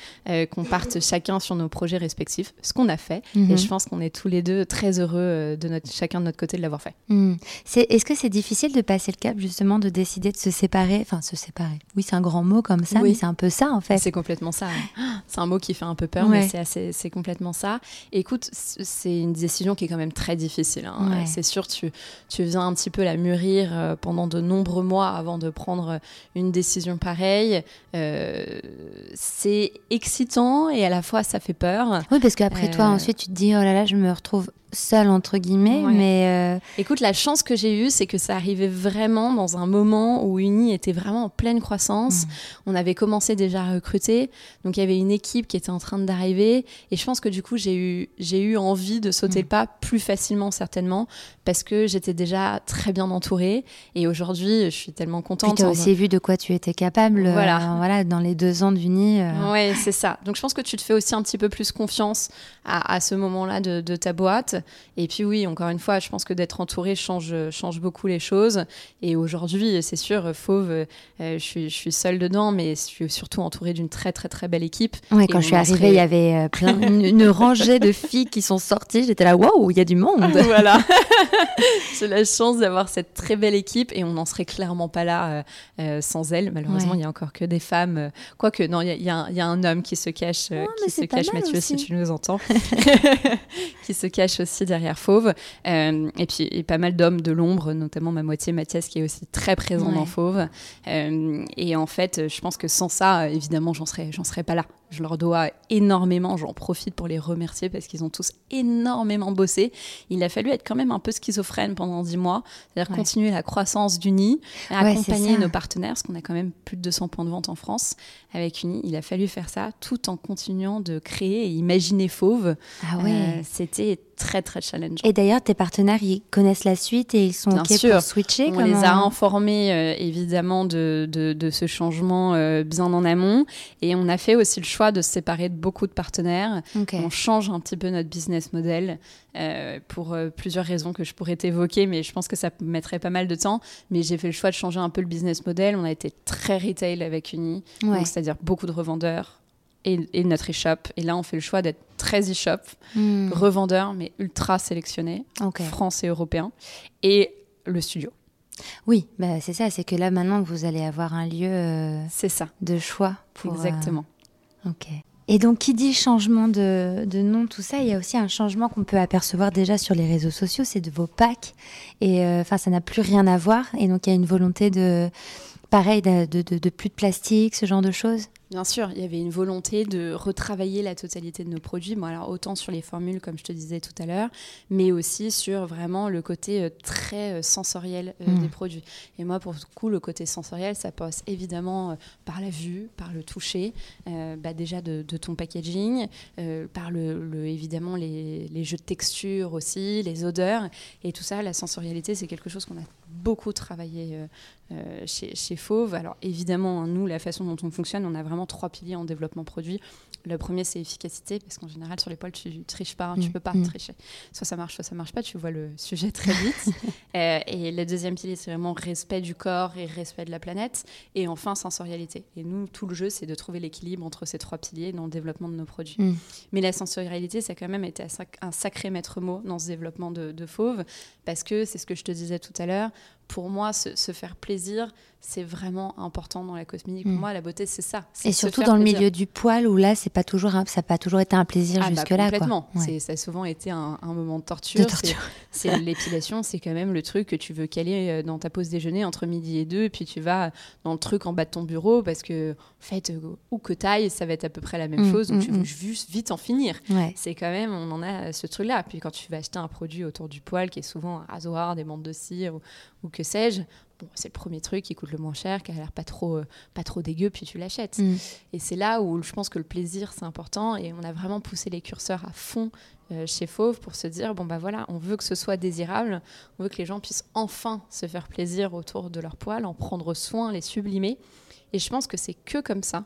qu'on parte chacun sur nos projets respectifs, ce qu'on a fait. Mhm. Et je pense qu'on est tous les deux très heureux de notre, chacun de notre côté de l'avoir fait. Hmm. Est-ce que c'est difficile de passer le cap justement de décider de se séparer Enfin, se séparer. Oui, c'est un grand mot comme ça, Oui. mais c'est un peu ça en fait. C'est complètement ça. C'est un mot qui fait un peu peur, Ouais. mais c'est assez- c'est complètement ça. Écoute, c'est une décision qui est quand même très difficile. hein. Ouais. C'est sûr, tu, tu viens un petit peu la mûrir euh, pendant de nombreux mois avant de prendre une décision pareille. Euh, c'est excitant et à la fois ça fait peur. Oui, parce qu'après toi, Euh, ensuite, tu te dis, oh là là, je me retrouve seule entre guillemets, Ouais. mais euh, Écoute, la chance que j'ai eue, c'est que ça arrivait vraiment dans un moment où Uni était vraiment en pleine croissance. Mm. On avait commencé déjà à recruter, donc il y avait une équipe qui était en train d'arriver. Et je pense que du coup, j'ai eu, j'ai eu envie de sauter Mm. le pas plus facilement, certainement, parce que j'étais déjà très bien entourée. Et aujourd'hui, je suis tellement contente. tu as en- aussi vu de quoi tu étais capable. euh, Voilà. voilà, dans les deux ans d'Uni. euh, Ouais, c'est ça. Donc je pense que tu te fais aussi un petit peu plus confiance à, à ce moment-là de, de ta boîte. Et puis oui, encore une fois, je pense que d'être entouré change, change beaucoup les choses. Et aujourd'hui, c'est sûr, Fauve, euh, je, suis, je suis seule dedans, mais je suis surtout entourée d'une très très très belle équipe. Ouais, quand je suis arrivée, serait- il y avait euh, plein, une, une rangée de filles qui sont sorties. J'étais là, waouh, il y a du monde. voilà. J'ai la chance d'avoir cette très belle équipe et on n'en serait clairement pas là euh, sans elle. Malheureusement, Ouais. il y a encore que des femmes. Quoique, non, il y a- y, un- il y a un homme qui se cache, qui se cache Mathieu, aussi. si tu nous entends, qui se cache aussi derrière Fauve. Euh, et puis, et pas mal d'hommes de l'ombre, notamment ma moitié Mathias, qui est aussi très présent Ouais. dans Fauve. Euh, et en fait, je pense que sans ça, évidemment, j'en serais, j'en serais pas là. Je leur dois énormément, j'en profite pour les remercier parce qu'ils ont tous énormément bossé. Il a fallu être quand même un peu schizophrène pendant dix mois, c'est-à-dire Ouais. continuer la croissance d'Uni, Ouais, accompagner nos partenaires, parce qu'on a quand même plus de 200 points de vente en France avec Uni. Il a fallu faire ça tout en continuant de créer et imaginer Fauve. Ah ouais. Euh, C'était très très challengeant. Et d'ailleurs, tes partenaires, ils connaissent la suite et ils sont Bien OK sûr. pour switcher On les a informés euh, évidemment de, de, de ce changement euh, bien en amont et on a fait aussi le choix de se séparer de beaucoup de partenaires. On change un petit peu notre business model euh, pour euh, plusieurs raisons que je pourrais t'évoquer, mais je pense que ça mettrait pas mal de temps. Mais j'ai fait le choix de changer un peu le business model. On a été très retail avec Uni, Ouais. c'est-à-dire beaucoup de revendeurs et, et notre e-shop. Et là, on fait le choix d'être très e-shop, Hmm. revendeurs, mais ultra sélectionnés, Ok. français et européens, et le studio. Oui, bah, c'est ça. C'est que là, maintenant, vous allez avoir un lieu euh, C'est ça, de choix. Pour, euh, exactement. Et donc, qui dit changement de, de nom, tout ça, il y a aussi un changement qu'on peut apercevoir déjà sur les réseaux sociaux, c'est de vos packs. Et euh, enfin, ça n'a plus rien à voir. Et donc, il y a une volonté de, pareil, de, de- de plus de plastique, ce genre de choses. Bien sûr, il y avait une volonté de retravailler la totalité de nos produits, bon, alors autant sur les formules, comme je te disais tout à l'heure, mais aussi sur vraiment le côté euh, très euh, sensoriel euh, Mm. des produits. Et moi, pour le coup, le côté sensoriel, ça passe évidemment par la vue, par le toucher, euh, bah, déjà de, de ton packaging, euh, par le, le- évidemment les, les jeux de texture aussi, les odeurs, et tout ça, la sensorialité, c'est quelque chose qu'on a beaucoup travaillé euh, chez, chez Fauve. Alors évidemment, nous, la façon dont on fonctionne, on a vraiment trois piliers en développement produit. Le premier, c'est efficacité, parce qu'en général, sur les poils, tu triches pas, hein, tu Mm, peux pas mm. tricher. Soit ça marche, soit ça marche pas, tu vois le sujet très vite. Euh, et le deuxième pilier, c'est vraiment respect du corps et respect de la planète. Et enfin, sensorialité. Et nous, tout le jeu, c'est de trouver l'équilibre entre ces trois piliers dans le développement de nos produits. Mm. Mais la sensorialité, ça a quand même été un sac- un sacré maître mot dans ce développement de, de Fauve, parce que c'est ce que je te disais tout à l'heure. Pour moi, se, se faire plaisir, c'est vraiment important dans la cosmétique. Mm. Pour moi, la beauté, c'est ça. Et surtout dans le plaisir. milieu du poil, où là, c'est pas toujours, un- ça n'a pas toujours été un plaisir Ah bah, jusque-là. quoi. complètement. Ouais. C'est- Ça a souvent été un, un moment de torture. Torture. C'est l'épilation, c'est quand même le truc que tu veux caler euh, dans ta pause déjeuner entre midi et deux, et puis tu vas dans le truc en bas de ton bureau parce que, en fait, euh, où que taille, ça va être à peu près la même Mm, chose, donc mm, tu veux mm. juste vite en finir. Ouais. C'est quand même, on en a ce truc-là. Puis quand tu vas acheter un produit autour du poil, qui est souvent un rasoir, des bandes de cire ou, ou que sais-je, bon, c'est le premier truc qui coûte le moins cher, qui a l'air pas trop, euh, pas trop dégueu, puis tu l'achètes. Mm. Et c'est là où je pense que le plaisir, c'est important. Et on a vraiment poussé les curseurs à fond euh, chez Fauve pour se dire, bon bah voilà, on veut que ce soit désirable, on veut que les gens puissent enfin se faire plaisir autour de leur poil, en prendre soin, les sublimer. Et je pense que c'est que comme ça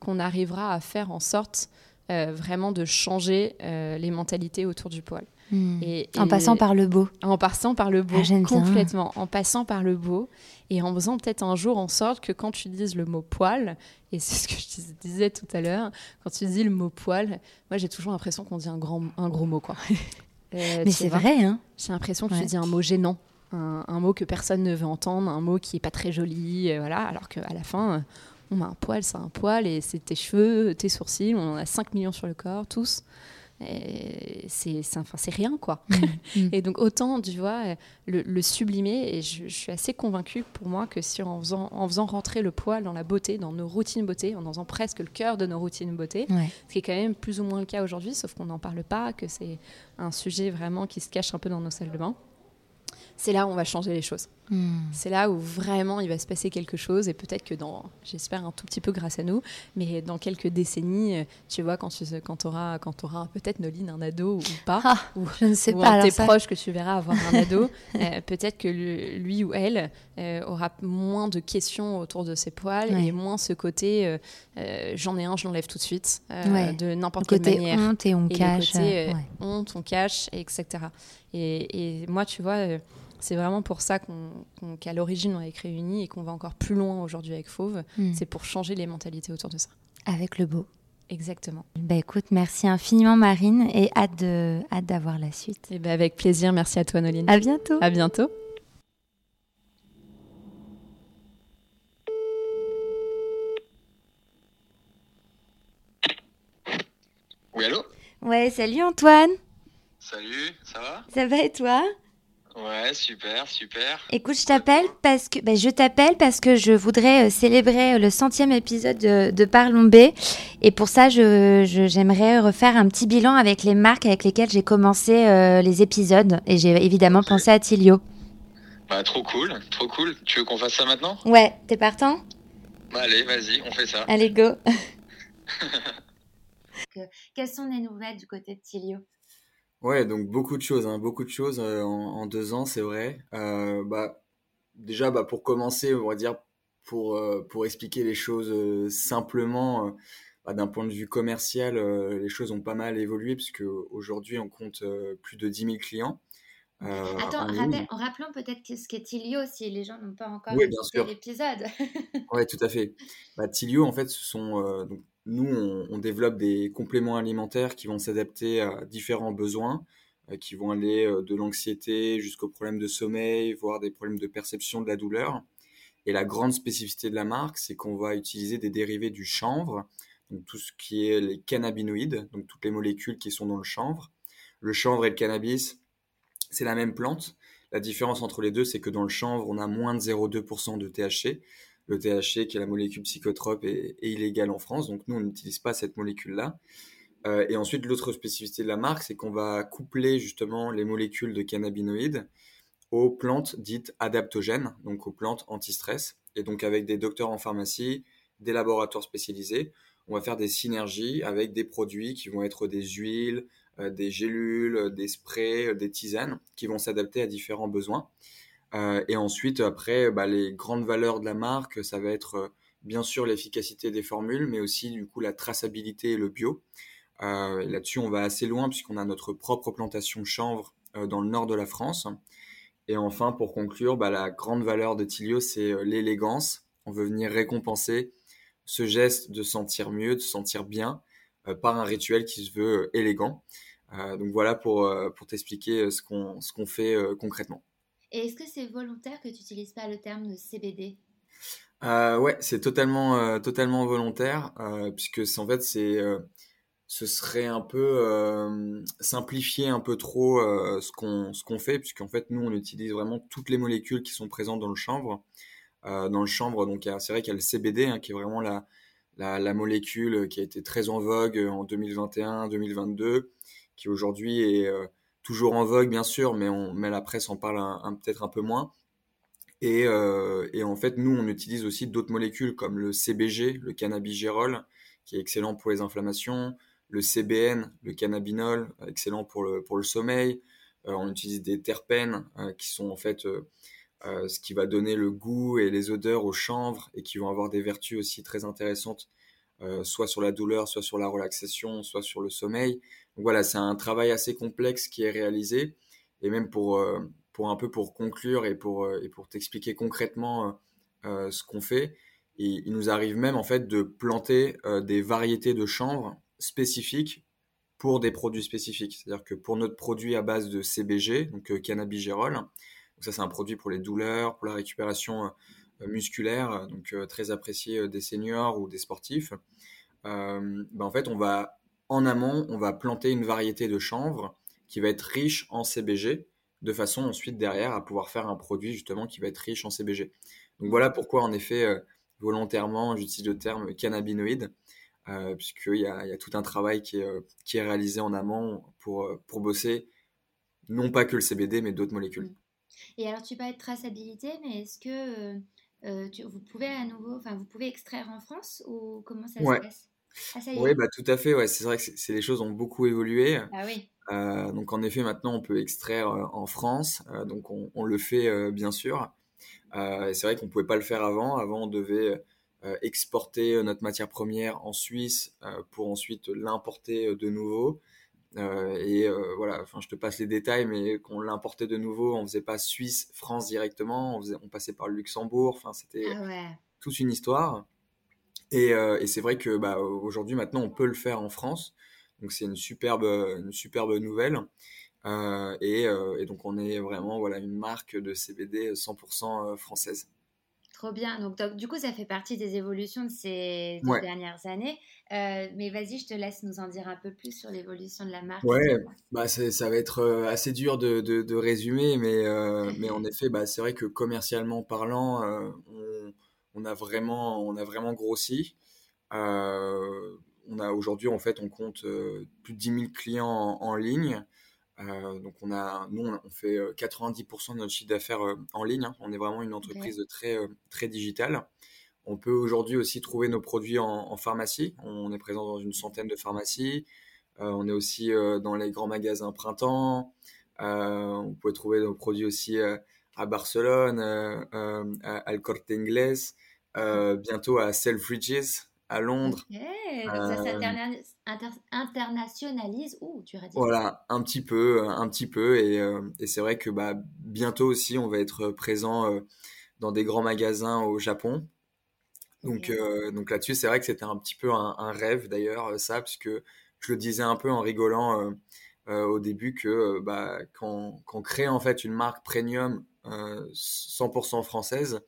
qu'on arrivera à faire en sorte euh, vraiment de changer euh, les mentalités autour du poil. Mm. Et- En passant par le beau. en passant par le beau, Ah, bien. complètement. En passant par le beau et en faisant peut-être un jour en sorte que quand tu dises le mot poil, et c'est ce que je dis- disais tout à l'heure, quand tu dis le mot poil, moi j'ai toujours l'impression qu'on dit un, grand, un gros mot. quoi. Euh, Mais c'est vrai, hein J'ai l'impression que Ouais. tu dis un mot gênant. Un, un mot que personne ne veut entendre, un mot qui est pas très joli, euh, voilà. Alors qu'à la fin, euh, on a un poil, c'est un poil, et c'est tes cheveux, tes sourcils, on en a 5 millions sur le corps, tous. C'est enfin, rien, quoi. Mm, mm. et donc, autant, tu vois, le, sublimer, et je, suis assez convaincue pour moi que si en faisant, en faisant rentrer le poil dans la beauté, dans nos routines beauté, en faisant presque le cœur de nos routines beauté, ce qui est quand même plus ou moins le cas aujourd'hui, sauf qu'on n'en parle pas, que c'est un sujet vraiment qui se cache un peu dans nos salles de bain, c'est là où on va changer les choses. Hmm. C'est là où vraiment il va se passer quelque chose et peut-être que dans, j'espère un tout petit peu grâce à nous, mais dans quelques décennies, euh, tu vois, quand tu quand auras, quand auras peut-être Noline un ado ou pas, ah, ou, je ne sais pas, un tes proches que tu verras avoir un ado, euh, peut-être que lui ou elle euh, aura moins de questions autour de ses poils et moins ce côté j'en ai un, je l'enlève tout de suite de n'importe quelle côté manière. Honte et on cache. Le côté honte, on cache, etc. Et, et moi, tu vois c'est vraiment pour ça qu'à l'origine on a créé Uni et qu'on va encore plus loin aujourd'hui avec Fauve. Hmm. C'est pour changer les mentalités autour de ça. Avec le beau. Exactement. Bah écoute, merci infiniment Marine et hâte de hâte d'avoir la suite. Et bah avec plaisir, merci à toi Noline. À bientôt. À bientôt. Oui, allô? Ouais, salut Antoine. Salut, ça va? Ça va et toi? Ouais, super, super. Écoute, je t'appelle parce que ben, je t'appelle parce que je voudrais euh, célébrer euh, le centième épisode de, de Parlons B et pour ça, je, j'aimerais refaire un petit bilan avec les marques avec lesquelles j'ai commencé euh, les épisodes et j'ai évidemment pensé à Tilio. Bah, trop cool, trop cool. Tu veux qu'on fasse ça maintenant? Ouais, t'es partant? Bah, Allez, vas-y, on fait ça. Allez, go. Quelles sont les nouvelles du côté de Tilio? Ouais, donc beaucoup de choses, hein, beaucoup de choses euh, en, deux ans, c'est vrai. Euh, bah, déjà, bah, pour commencer, on va dire, pour, euh, pour expliquer les choses simplement, bah, d'un point de vue commercial, les choses ont pas mal évolué, puisque aujourd'hui, on compte plus de 10 000 clients. Attends, en, rappelant peut-être ce qu'est Tilio, si les gens n'ont pas encore oui, l'épisode. oui, tout à fait. Bah, Tilio, en fait, ce sont donc, nous, on, développe des compléments alimentaires qui vont s'adapter à différents besoins, euh, qui vont aller euh, de l'anxiété jusqu'aux problèmes de sommeil, voire des problèmes de perception de la douleur. Et la grande spécificité de la marque, c'est qu'on va utiliser des dérivés du chanvre, donc tout ce qui est les cannabinoïdes, donc toutes les molécules qui sont dans le chanvre. Le chanvre et le cannabis, c'est la même plante. La différence entre les deux, c'est que dans le chanvre, on a moins de 0,2% de THC, le THC, qui est la molécule psychotrope, est, illégal en France. Donc nous, on n'utilise pas cette molécule-là. Euh, et ensuite, l'autre spécificité de la marque, c'est qu'on va coupler justement les molécules de cannabinoïdes aux plantes dites adaptogènes, donc aux plantes anti-stress. Et donc avec des docteurs en pharmacie, des laboratoires spécialisés, on va faire des synergies avec des produits qui vont être des huiles, euh, des gélules, des sprays, des tisanes, qui vont s'adapter à différents besoins. Euh, et ensuite, après, bah, les grandes valeurs de la marque, ça va être euh, bien sûr l'efficacité des formules, mais aussi du coup la traçabilité et le bio. Euh, Là-dessus, on va assez loin puisqu'on a notre propre plantation chanvre euh, dans le nord de la France. Et enfin, pour conclure, bah, la grande valeur de Tilio, c'est l'élégance. On veut venir récompenser ce geste de sentir mieux, de sentir bien, par un rituel qui se veut élégant. donc voilà pour, pour t'expliquer ce qu'on qu'on fait concrètement. Et est-ce que c'est volontaire que tu n'utilises pas le terme de CBD euh, Ouais, c'est totalement, euh, totalement volontaire, euh, puisque en fait, euh, ce serait un peu simplifier un peu trop ce qu'on ce qu'on fait, puisqu'en fait, nous, on utilise vraiment toutes les molécules qui sont présentes dans le chanvre. dans le chanvre, donc c'est vrai qu'il y a le CBD, hein, qui est vraiment la, la, la, molécule qui a été très en vogue en 2021-2022, qui aujourd'hui est toujours en vogue bien sûr, mais, on, mais la presse en parle peut-être un peu moins. Et, euh, et, en fait, nous, on utilise aussi d'autres molécules comme le CBG, le cannabigérol, qui est excellent pour les inflammations, le CBN, le cannabinol, excellent pour le, sommeil. Euh, on utilise des terpènes euh, qui sont en fait ce qui va donner le goût et les odeurs au chanvre et qui vont avoir des vertus aussi très intéressantes, soit sur la douleur, soit sur la relaxation, soit sur le sommeil voilà, c'est un travail assez complexe qui est réalisé. Et même pour, euh, pour un peu pour conclure et pour, euh, pour t'expliquer concrètement euh, ce qu'on fait, il, nous arrive même en fait de planter des variétés de chanvre spécifiques pour des produits spécifiques. C'est-à-dire que pour notre produit à base de CBG, donc cannabigérol, donc ça c'est un produit pour les douleurs, pour la récupération musculaire, donc très apprécié des seniors ou des sportifs. Ben, en fait, on va en amont, on va planter une variété de chanvre qui va être riche en CBG, de façon ensuite derrière à pouvoir faire un produit justement qui va être riche en CBG. Donc voilà pourquoi en effet euh, volontairement j'utilise le terme cannabinoïde, euh, puisqu'il y a, tout un travail qui est, euh, qui est réalisé en amont pour, euh, pour bosser non pas que le CBD mais d'autres molécules. Et alors tu parles de traçabilité, mais est-ce que euh, tu, vous pouvez à nouveau, enfin vous pouvez extraire en France ou comment ça ouais. se passe? Ah, Oui, bah, tout à fait. Ouais. C'est vrai que c'est, les choses ont beaucoup évolué. Ah oui. Euh, donc en effet, maintenant, on peut extraire euh, en France. Donc on, on, le fait bien sûr. C'est vrai qu'on pouvait pas le faire avant. Avant, on devait exporter notre matière première en Suisse pour ensuite l'importer de nouveau. Et voilà, enfin, je te passe les détails, mais qu'on l'importait de nouveau, on faisait pas Suisse, France directement. On, faisait, on passait par le Luxembourg. Enfin, c'était ah ouais. toute une histoire. Et, et c'est vrai que bah, aujourd'hui, maintenant, on peut le faire en France. Donc c'est une superbe, une superbe nouvelle. Euh, et, euh, et, donc on est vraiment voilà une marque de CBD 100% française. Trop bien. Donc, donc, du coup, ça fait partie des évolutions de ces ouais. dernières années. Euh, mais vas-y, je te laisse nous en dire un peu plus sur l'évolution de la marque. Ouais, bah ça va être assez dur de, de, de résumer, mais, mais en effet, bah, c'est vrai que commercialement parlant, on, on, a vraiment, on a vraiment grossi. Euh, on a aujourd'hui en fait on compte euh, plus de 10 000 clients en, en ligne. Euh, donc on a, nous on fait 90% de notre chiffre d'affaires euh, en ligne. Hein. On est vraiment une entreprise très très digitale. On peut aujourd'hui aussi trouver nos produits en, pharmacie. On est présent dans une centaine de pharmacies. on est aussi dans les grands magasins printemps. on peut trouver nos produits aussi à Barcelone, à El Corte Inglés, bientôt à Selfridges à Londres. Okay, donc ça s'internationalise, inter internationalise. Ouh, tu dit. Voilà, un petit peu, un petit peu, et, euh, et c'est vrai que bah, bientôt aussi, on va être présent euh, dans des grands magasins au Japon. Donc, okay. euh, donc là-dessus, c'est vrai que c'était un petit peu un, un rêve d'ailleurs, ça, puisque je le disais un peu en rigolant au début que bah, quand, quand on crée en fait une marque premium 100% française,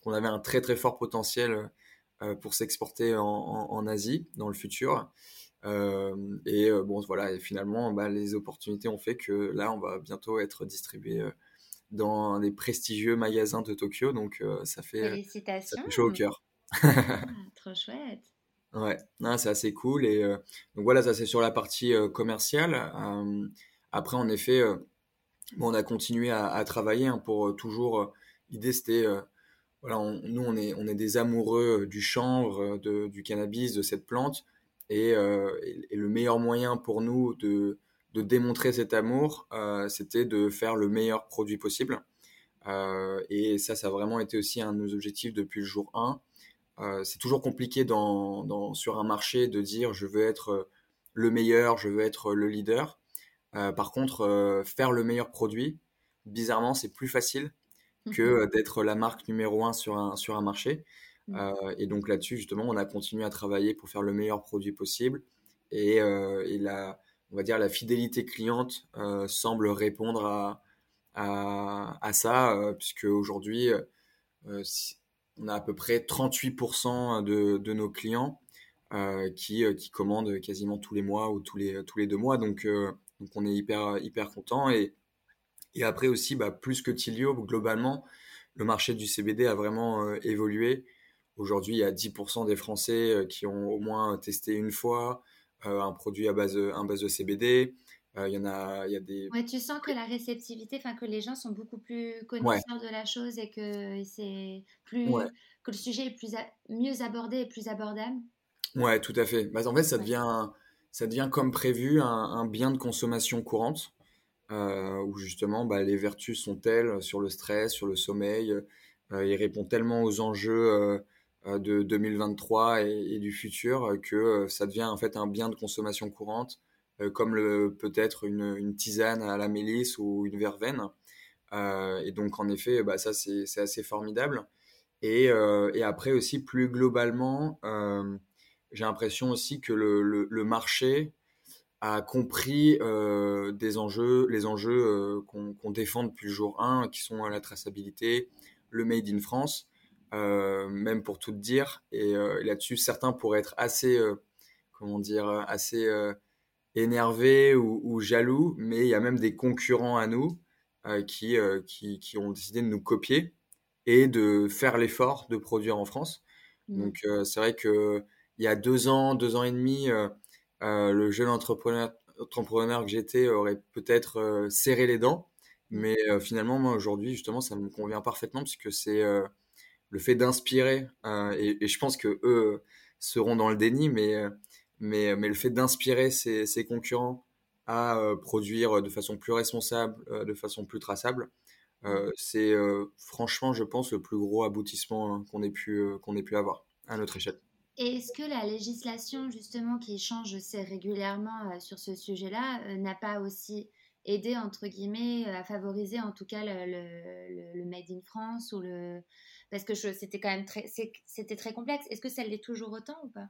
qu'on avait un très très fort potentiel euh, pour s'exporter en, en, en, Asie dans le futur. Euh, et euh, bon, voilà, et finalement, bah, les opportunités ont fait que là, on va bientôt être distribué dans des prestigieux magasins de Tokyo. Donc, ça, fait, ça fait chaud au cœur. ah, trop chouette. Ouais, c'est assez cool. Et euh, donc voilà, ça c'est sur la partie euh, commerciale. Euh, après, en effet, bon, on a continué à, à travailler hein, pour toujours. L'idée c'était voilà, on, nous, on est, on est des amoureux du chanvre, de, du cannabis, de cette plante. Et, euh, et, le meilleur moyen pour nous de, de démontrer cet amour, euh, c'était de faire le meilleur produit possible. Euh, et ça, ça a vraiment été aussi un de nos objectifs depuis le jour 1. c'est toujours compliqué dans, dans, sur un marché de dire je veux être le meilleur, je veux être le leader. par contre, faire le meilleur produit, bizarrement, c'est plus facile que d'être la marque numéro un sur un, sur un marché. Mmh. Euh, et donc là-dessus, justement, on a continué à travailler pour faire le meilleur produit possible. Et, euh, et la, on va dire, la fidélité cliente euh, semble répondre à, à, à ça, puisque aujourd'hui, si, on a à peu près 38% de, de nos clients qui, qui commandent quasiment tous les mois ou tous les, tous les deux mois. Donc, donc on est hyper, hyper content. Et, et après aussi, bah, plus que Tilio, globalement, le marché du CBD a vraiment euh, évolué. Aujourd'hui, il y a 10% des Français euh, qui ont au moins testé une fois euh, un produit à base, un base de CBD. Il y en a, il y a des. Ouais, tu sens que la réceptivité, enfin que les gens sont beaucoup plus connaisseurs ouais. de la chose et que c'est plus, ouais. que le sujet est plus, mieux abordé et plus abordable? Ouais, tout à fait. Bah, en fait, ça devient, ça devient comme prévu un, un bien de consommation courante où justement bah, les vertus sont telles sur le stress, sur le sommeil. Euh, il répond tellement aux enjeux euh, de 2023 et, du futur que ça devient en fait un bien de consommation courante, comme peut-être une, tisane à la mélisse ou une verveine. et donc en effet, bah, ça c'est assez formidable. Et, après aussi plus globalement, j'ai l'impression aussi que le marché a compris euh, des enjeux, les enjeux euh, qu'on qu défend depuis le jour 1, qui sont la traçabilité, le Made in France, euh, même pour tout dire. Et, et là-dessus, certains pourraient être assez, comment dire, assez énervés ou, jaloux, mais il y a même des concurrents à nous qui, qui, qui, ont décidé de nous copier et de faire l'effort de produire en France. Mmh. Donc c'est vrai que il y a deux ans, deux ans et demi, le jeune entrepreneur, entrepreneur que j'étais aurait peut-être serré les dents. Mmh. Mais finalement, moi, aujourd'hui, justement, ça me convient parfaitement puisque c'est le fait d'inspirer. Et, et, je pense que eux seront dans le déni, mais mais, mais le fait d'inspirer ses, ses, concurrents à euh, produire de façon plus responsable, euh, de façon plus traçable, euh, mmh. c'est franchement, je pense, le plus gros aboutissement hein, qu'on ait, pu, qu'on ait pu avoir à notre échelle. Et est-ce que la législation, justement, qui change assez régulièrement sur ce sujet-là, n'a pas aussi aidé, entre guillemets, à favoriser en tout cas le, le, Made in France ou le, parce que c'était quand même très, c'était très complexe. Est-ce que ça l'est toujours autant ou pas?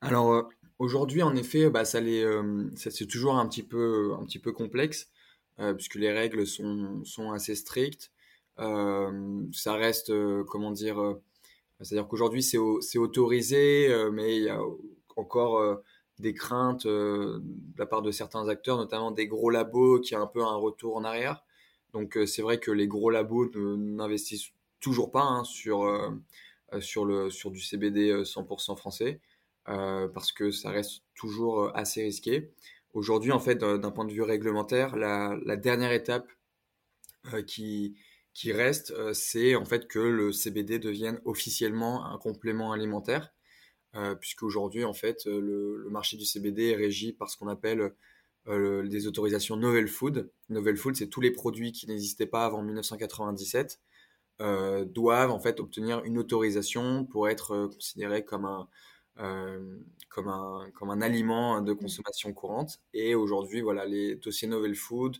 Alors euh, aujourd'hui, en effet, bah, ça euh, c'est toujours un petit peu, un petit peu complexe euh, puisque les règles sont, sont assez strictes. ça reste, comment dire, c'est-à-dire qu'aujourd'hui c'est autorisé, mais il y a encore des craintes de la part de certains acteurs, notamment des gros labos qui ont un peu un retour en arrière. Donc c'est vrai que les gros labos n'investissent toujours pas hein, sur, euh, euh, sur, du CBD 100% euh, français, parce que ça reste toujours assez risqué. Aujourd'hui, en fait, d'un point de vue réglementaire, la dernière étape qui, qui reste, c'est en fait que le CBD devienne officiellement un complément alimentaire, euh, puisqu'aujourd'hui, en fait, le, le, marché du CBD est régi par ce qu'on appelle euh, des autorisations novel food. Novel food, c'est tous les produits qui n'existaient pas avant 1997 euh, doivent en fait obtenir une autorisation pour être considérés comme un, comme, un, comme un aliment de mmh. consommation courante. Et aujourd'hui, voilà, les dossiers Novel Food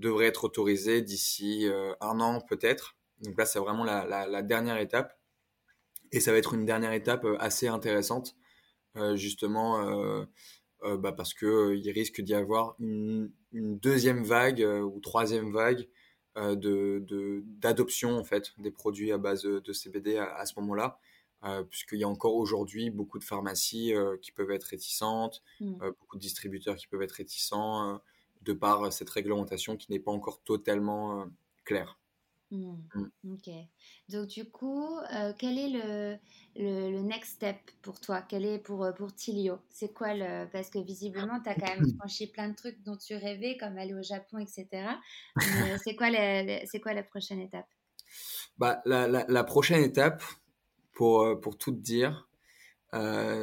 devraient être autorisés d'ici un an peut-être. Donc là, c'est vraiment la, la, dernière étape. Et ça va être une dernière étape assez intéressante, justement, bah parce qu'il risque d'y avoir une, une, deuxième vague ou troisième vague euh, de d'adoption en fait des produits à base de CBD à, ce moment-là, euh, puisqu'il y a encore aujourd'hui beaucoup de pharmacies euh, qui peuvent être réticentes, mmh. beaucoup de distributeurs qui peuvent être réticents de par cette réglementation qui n'est pas encore totalement claire. Mmh. Mmh. Ok. Donc du coup, euh, quel est le, le, next step pour toi? Quel est pour, euh, pour Tilio? C'est quoi le... Parce que visiblement, tu as quand même franchi plein de trucs dont tu rêvais, comme aller au Japon, etc. c'est quoi, quoi la prochaine étape? Bah, la, la, la, prochaine étape, pour, euh, pour tout te dire,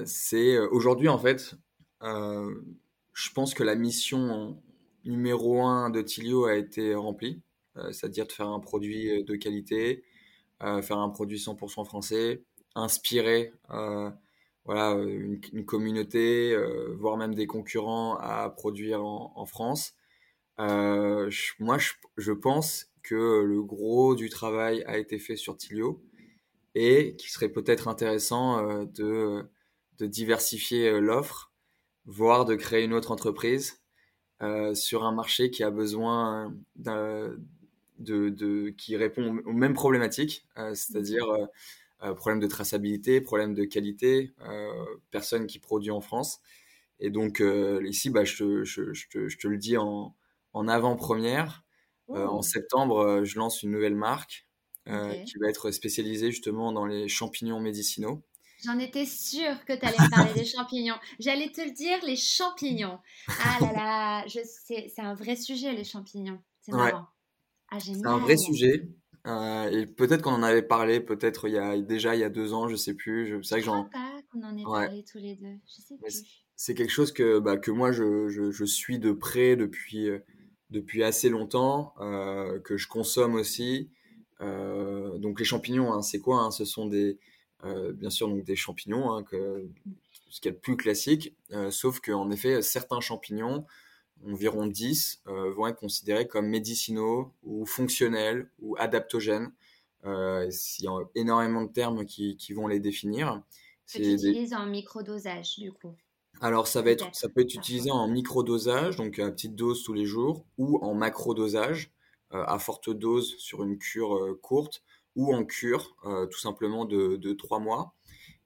c'est aujourd'hui en fait, je pense que la mission numéro un de Tilio a été remplie. Euh, c'est-à-dire de faire un produit euh, de qualité, euh, faire un produit 100% français, inspirer voilà, une, communauté, voire même des concurrents à produire en, France. moi, je, pense que le gros du travail a été fait sur Tilio et qu'il serait peut-être intéressant de, de, diversifier l'offre, voire de créer une autre entreprise sur un marché qui a besoin d'un de, qui répond aux mêmes problématiques, euh, c'est-à-dire euh, euh, problème de traçabilité, problème de qualité, personne qui produit en France. Et donc ici, bah, je, je, je, te, je, te, le dis en, en avant-première. en septembre, je lance une nouvelle marque qui va être spécialisée justement dans les champignons médicinaux. J'en étais sûre que tu allais me parler des champignons. J'allais te le dire, les champignons. Ah là là, c'est un vrai sujet, les champignons. C'est marrant. Ah, c'est un vrai sujet. Euh, et peut-être qu'on en avait parlé, peut-être il y a déjà il y a deux ans, je sais plus. Je, pas qu'on en ait parlé tous les deux. Je sais plus. C'est quelque chose que bah, que moi je, je, je, suis de près depuis euh, depuis assez longtemps, euh, que je consomme aussi. Euh, donc les champignons, hein, c'est quoi hein? Ce sont des bien sûr donc des champignons, hein, que, ce qui est le plus classique. sauf qu'en effet certains champignons environ 10, euh, vont être considérés comme médicinaux ou fonctionnels ou adaptogènes. Euh, il y a énormément de termes qui, qui vont les définir. Que tu utilises en microdosage, du coup alors ça, va être, ça peut être utilisé en microdosage, donc à petite dose tous les jours, ou en macrodosage, euh, à forte dose sur une cure euh, courte, ou en cure, euh, tout simplement de, de 3 mois.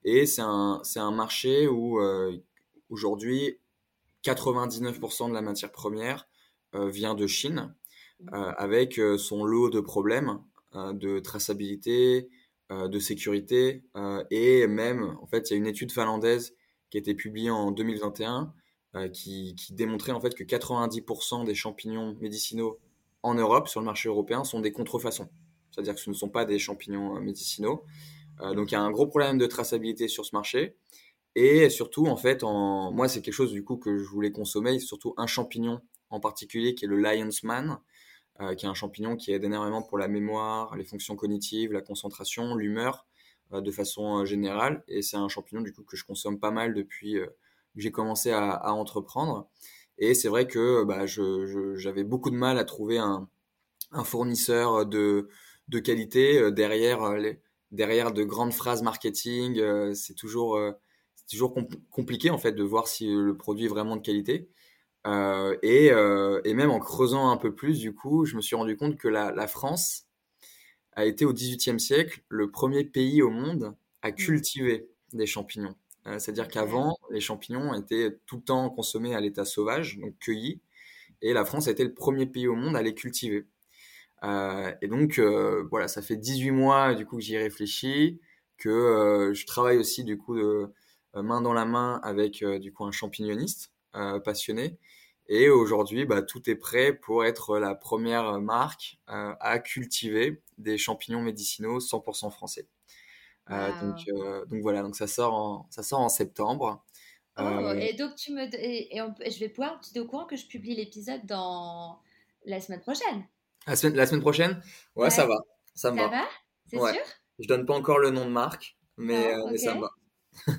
Et c'est un, un, marché où aujourd'hui, 99% de la matière première vient de Chine, avec son lot de problèmes de traçabilité, de sécurité, et même, en fait, il y a une étude finlandaise qui a été publiée en 2021 qui, qui, démontrait en fait que 90% des champignons médicinaux en Europe, sur le marché européen, sont des contrefaçons. C'est-à-dire que ce ne sont pas des champignons médicinaux. Euh, donc il y a un gros problème de traçabilité sur ce marché. Et surtout, en fait, moi, c'est quelque chose du coup que je voulais consommer, surtout un champignon en particulier qui est le Lion's Man, euh, qui est un champignon qui aide énormément pour la mémoire, les fonctions cognitives, la concentration, l'humeur, euh, de façon générale. Et c'est un champignon du coup que je consomme pas mal depuis que j'ai commencé à, entreprendre. Et c'est vrai que bah, j'avais beaucoup de mal à trouver un fournisseur de, de qualité derrière les, derrière de grandes phrases marketing, euh, c'est toujours, euh, toujours compliqué en fait de voir si le produit est vraiment de qualité. Euh, et, et, même en creusant un peu plus, du coup, je me suis rendu compte que la, la France a été au XVIIIe siècle le premier pays au monde à mmh. cultiver des champignons. C'est-à-dire qu'avant, les champignons étaient tout le temps consommés à l'état sauvage, donc cueillis, et la France a été le premier pays au monde à les cultiver. Euh, et donc, euh, voilà, ça fait 18 mois du coup que j'y réfléchis, que euh, je travaille aussi du coup de, main dans la main avec du coup un champignoniste passionné. Et aujourd'hui, bah, tout est prêt pour être la première marque à cultiver des champignons médicinaux 100% français. donc, donc voilà, donc ça sort en, ça sort en septembre. Oh, et donc tu me et, je vais pouvoir, tu es au courant que je publie l'épisode dans la semaine prochaine? La semaine, la semaine prochaine? Ouais, ça va. Ça, ça va. C'est sûr? Je donne pas encore le nom de marque, mais, euh, ça me va.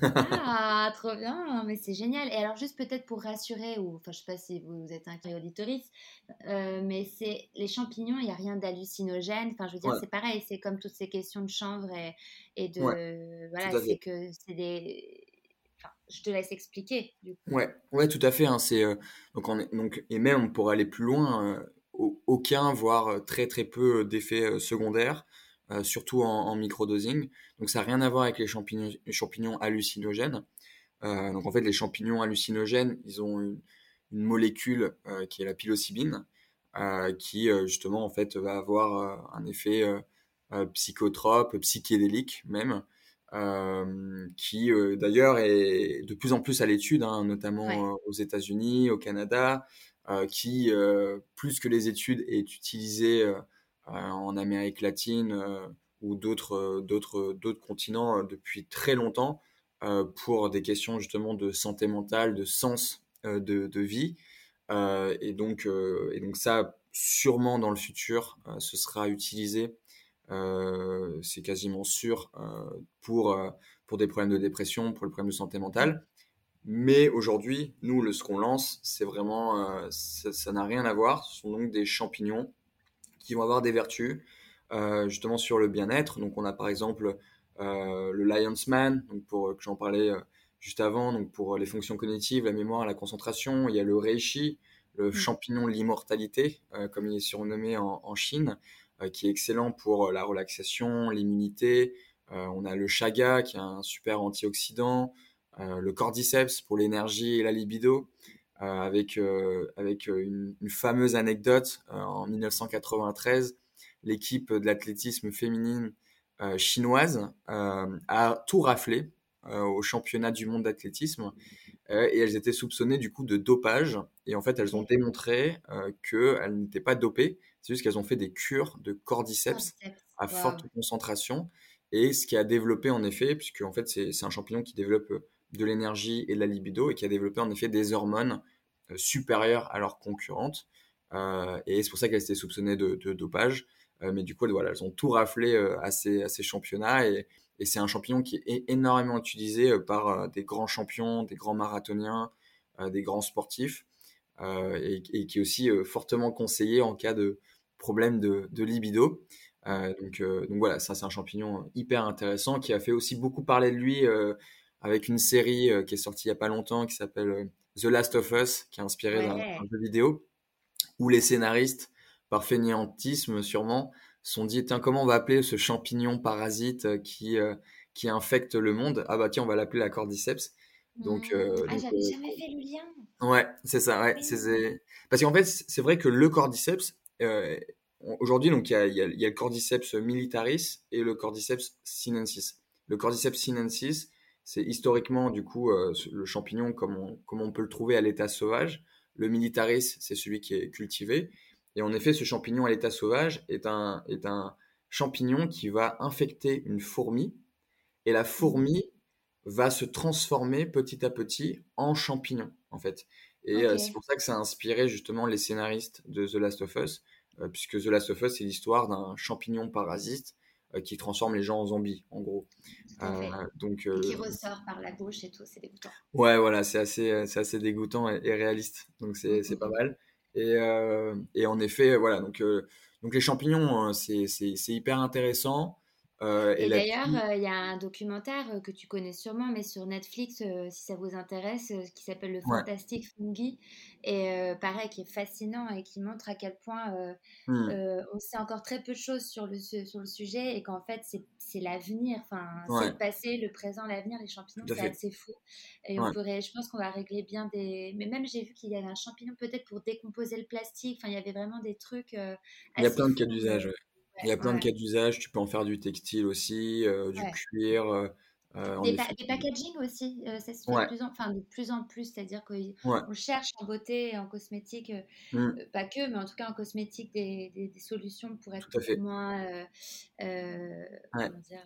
ah, trop bien, mais c'est génial. Et alors, juste peut-être pour rassurer, ou enfin, je sais pas si vous êtes un auditoriste, euh, mais c'est les champignons, il n'y a rien d'hallucinogène. Enfin, je veux dire, c'est pareil, c'est comme toutes ces questions de chanvre et, et de. voilà, c'est que c'est des. Enfin, je te laisse expliquer. Du coup. Ouais, ouais, tout à fait. Hein, c'est euh, donc, on est, donc et même pour aller plus loin, aucun, voire euh, très très peu euh, d'effets euh, secondaires, surtout en, microdosing. Donc ça n'a rien à voir avec les champignons, champignons hallucinogènes. donc en fait, les champignons hallucinogènes, ils ont une, molécule qui est la psilocybine, qui justement en fait va avoir un effet psychotrope, psychédélique même, qui d'ailleurs est de plus en plus à l'étude, hein, notamment aux États-Unis, au Canada, qui, euh, plus que les études, est utilisé euh, en Amérique latine ou d'autres d'autres d'autres continents depuis très longtemps pour des questions justement de santé mentale, de sens de, de, vie. et, donc, et donc ça, sûrement dans le futur, ce sera utilisé, c'est quasiment sûr, pour, pour des problèmes de dépression, pour le problème de santé mentale. Mais aujourd'hui, nous, le, ce qu'on lance, c'est vraiment, euh, ça n'a rien à voir. Ce sont donc des champignons qui vont avoir des vertus euh, justement sur le bien-être. Donc, on a par exemple euh, le Lion's Man, donc pour que j'en parlais juste avant, donc pour les fonctions cognitives, la mémoire, la concentration. Il y a le Reishi, le mmh. champignon de l'immortalité, comme il est surnommé en, en Chine, qui est excellent pour la relaxation, l'immunité. on a le Chaga, qui est un super antioxydant. Euh, le cordyceps pour l'énergie et la libido, euh, avec, euh, avec une, fameuse anecdote en 1993, l'équipe de l'athlétisme féminine chinoise a tout raflé au championnat du monde d'athlétisme et elles étaient soupçonnées du coup de dopage. Et en fait elles ont démontré qu'elles n'étaient pas dopées. C'est juste qu'elles ont fait des cures de cordyceps, à forte concentration. Et ce qui a développé en effet puisque en fait c'est un champignon qui développe de l'énergie et de la libido et qui a développé en effet des hormones euh, supérieures à leurs concurrentes. Euh, et c'est pour ça qu'elles étaient soupçonnées de, dopage. Euh, mais du coup, voilà, elles ont tout raflé à ces, championnats et, c'est un champignon qui est énormément utilisé par des grands champions, des grands marathoniens, des grands sportifs et, qui est aussi fortement conseillé en cas de problème de, libido. donc, donc, voilà, ça c'est un champignon hyper intéressant qui a fait aussi beaucoup parler de lui avec une série euh, qui est sortie il n'y a pas longtemps qui s'appelle euh, The Last of Us, qui est inspirée d'un jeu vidéo, où les scénaristes, par fainéantisme sûrement, sont dit comment on va appeler ce champignon parasite euh, qui, qui infecte le monde? Ah bah tiens, on va l'appeler la cordyceps. Donc, Mmh. euh, Ah, j'avais euh, jamais fait le lien. Ouais, c'est ça, ouais. Oui. c'est- c'est- Parce qu'en fait, c'est vrai que le cordyceps, aujourd'hui, donc il y a, il y a- il y a le cordyceps militaris et le cordyceps sinensis. Le cordyceps sinensis, c'est historiquement, du coup, euh, le champignon comme on, comme on peut le trouver à l'état sauvage. Le militaris, c'est celui qui est cultivé. Et en effet, ce champignon à l'état sauvage est un, est un champignon qui va infecter une fourmi. Et la fourmi va se transformer petit à petit en champignon, en fait. Et euh, c'est pour ça que ça a inspiré justement les scénaristes de The Last of Us, euh, puisque The Last of Us, c'est l'histoire d'un champignon parasite euh, qui transforme les gens en zombies, en gros. Euh, donc, Et qui euh, ressort par la gauche et tout, c'est dégoûtant. Ouais, voilà, c'est assez, euh, c'est assez dégoûtant et, et réaliste, donc c'est c'est pas mal. Et, euh, et en effet, voilà, donc, donc les champignons, c'est- c'est hyper intéressant. Euh, Et d'ailleurs, euh, il y a un documentaire euh, que tu connais sûrement, mais sur Netflix, si ça vous intéresse, qui s'appelle Le Ouais. Fantastic Fungi. Et pareil, qui est fascinant et qui montre à quel point euh, on sait encore très peu de choses sur le, su- sur le sujet et qu'en fait, c'est l'avenir. Enfin, Ouais. c'est le passé, le présent, l'avenir. Les champignons, c'est assez fou. Et Ouais. on pourrait, je pense qu'on va régler bien des. Mais même, j'ai vu qu'il y avait un champignon peut-être pour décomposer le plastique. Enfin, il y avait vraiment des trucs. Il y a plein de cas d'usage. Il y a plein de cas d'usage. Tu peux en faire du textile aussi, euh, du cuir. euh, euh, Des, pa- effet. des packaging aussi, euh, ça se fait Ouais. de plus en, de plus en plus, c'est-à-dire qu'on Ouais. cherche en beauté et en cosmétique, euh, euh, pas que, mais en tout cas en cosmétique, des, des- des solutions pour être moins Ouais. comment dire,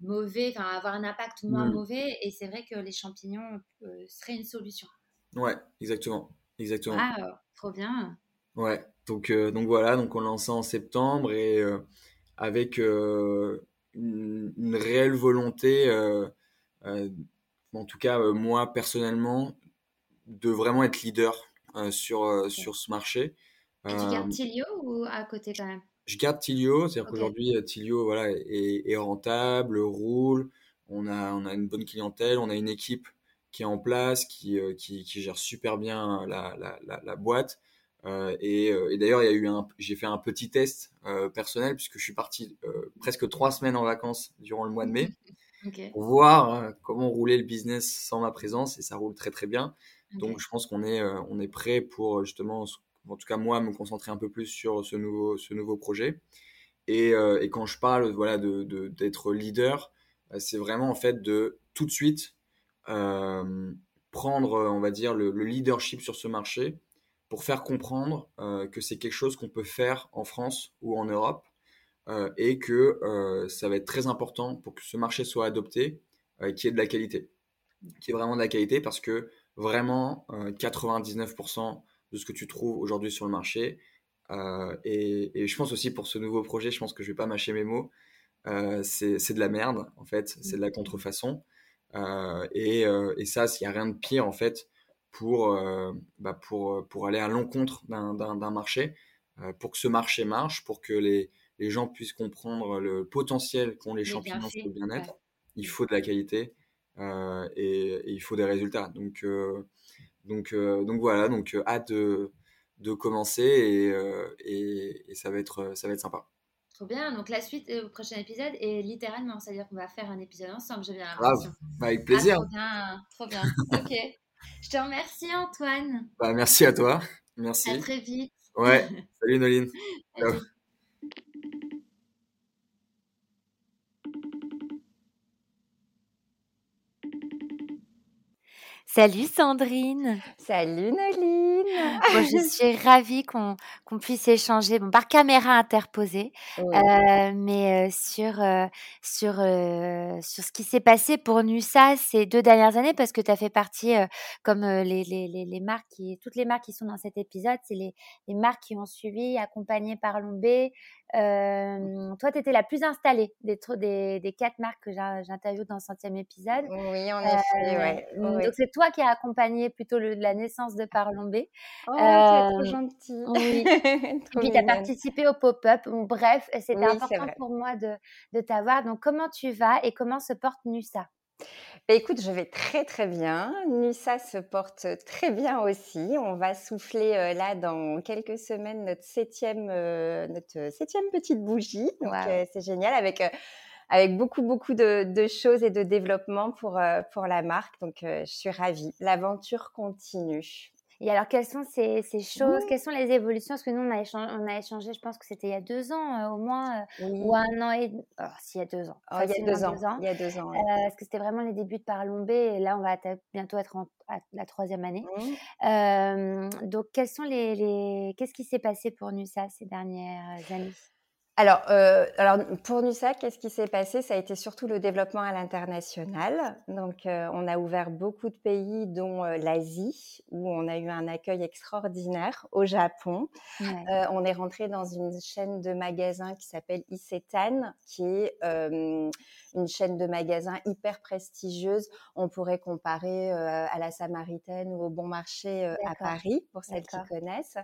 mauvais, enfin avoir un impact moins Hmm. mauvais. Et c'est vrai que les champignons seraient une solution. Ouais, exactement. Exactement. Ah, trop bien. Ouais, donc, euh, donc voilà, donc on lance ça en septembre et euh, avec euh, une, une réelle volonté, en tout cas moi personnellement, de vraiment être leader sur, sur ce marché. Tu gardes Tilio ou à côté quand même? Je garde Tilio, c'est-à-dire qu'aujourd'hui Tilio voilà, est, est rentable, roule, on a, on a une bonne clientèle, on a une équipe qui est en place, qui, qui, qui gère super bien la, la, la, la boîte. Euh, et, euh, et d'ailleurs, il y a eu un, j'ai fait un petit test euh, personnel puisque je suis parti presque trois semaines en vacances durant le mois de mai pour voir comment roulait le business sans ma présence et ça roule très très bien. Donc je pense qu'on est, on est prêt pour justement, en tout cas moi, me concentrer un peu plus sur ce nouveau, ce nouveau projet. Et, euh, et quand je parle voilà, de, de- d'être leader, c'est vraiment en fait de tout de suite euh, prendre, on va dire, le, le leadership sur ce marché pour faire comprendre euh, que c'est quelque chose qu'on peut faire en France ou en Europe euh, et que euh, ça va être très important pour que ce marché soit adopté, y ait de la qualité. Qu'il y ait vraiment de la qualité parce que vraiment, euh, 99% de ce que tu trouves aujourd'hui sur le marché, et, je pense aussi pour ce nouveau projet, je pense que je vais pas mâcher mes mots, c'est de la merde en fait, c'est de la contrefaçon. Et, et ça, il n'y a rien de pire en fait pour, euh, bah, pour, pour aller à l'encontre d'un marché, euh, pour que ce marché marche, pour que les, les gens puissent comprendre le potentiel qu'ont les Les champignons sur le bien-être. ouais. Il faut de la qualité euh, et, et il faut des résultats. Donc, euh, donc, euh, donc voilà, donc euh, hâte de, de commencer et, euh, et, et ça, va être, ça va être sympa. Trop bien. Donc la suite euh, au prochain épisode est littéralement, c'est-à-dire qu'on va faire un épisode ensemble, j'ai bien l'impression. Bah, avec plaisir. Ah, trop bien, trop bien. Ok. Je te remercie Antoine. Bah, merci à toi. Merci. À très vite. Ouais, salut Noline. Ciao. Salut. Salut Sandrine. Salut Noline. Bon, je suis ravie qu'on puisse échanger bon, par caméra interposée, Oui. euh, mais euh, sur, euh, sur, sur ce qui s'est passé pour Nusa ces deux dernières années, parce que tu as fait partie, comme les, les, les, les marques, qui, toutes les marques qui sont dans cet épisode, c'est les, les marques qui ont suivi, accompagnées par Lombé. Toi, tu étais la plus installée des, des, des quatre marques que j'in- j'interviewe dans le centième épisode. Oui, en effet, ouais. donc oui. c'est toi qui as accompagné plutôt le- la naissance de Parlombé. Oh, tu es trop Euh, gentil. oui. Et Trop puis tu as participé au pop-up. Bref, c'était Oui, c'est important pour moi de, de t'avoir. Donc comment tu vas et comment se porte Nusa Bah, écoute, je vais très très bien. Nusa se porte très bien aussi. On va souffler euh, là dans quelques semaines notre septième, euh, notre septième petite bougie. Donc euh, c'est génial avec euh, avec beaucoup, beaucoup de, choses et de développement pour, pour la marque. Donc, je suis ravie. L'aventure continue. Et alors, quelles sont ces, ces choses, quelles sont les évolutions? Parce que nous, on a échangé, on a échangé je pense que c'était il y a deux ans euh, au moins, euh, ou un an et... Oh, si, il y a deux ans. Oh, il y a deux ans. Il y a deux ans. Parce que c'était vraiment les débuts de Parlombé, et là, on va bientôt être en, à la troisième année. Mmh. donc, quels sont les, les... qu'est-ce qui s'est passé pour Nusa ces dernières années? Alors, euh, alors, pour NUSAC, qu'est-ce qui s'est passé? Ça a été surtout le développement à l'international. Donc, euh, on a ouvert beaucoup de pays, dont euh, l'Asie, où on a eu un accueil extraordinaire, au Japon. on est rentré dans une chaîne de magasins qui s'appelle Isetan, qui est une chaîne de magasins hyper prestigieuse. On pourrait comparer à la Samaritaine ou au Bon Marché à Paris, pour celles qui connaissent.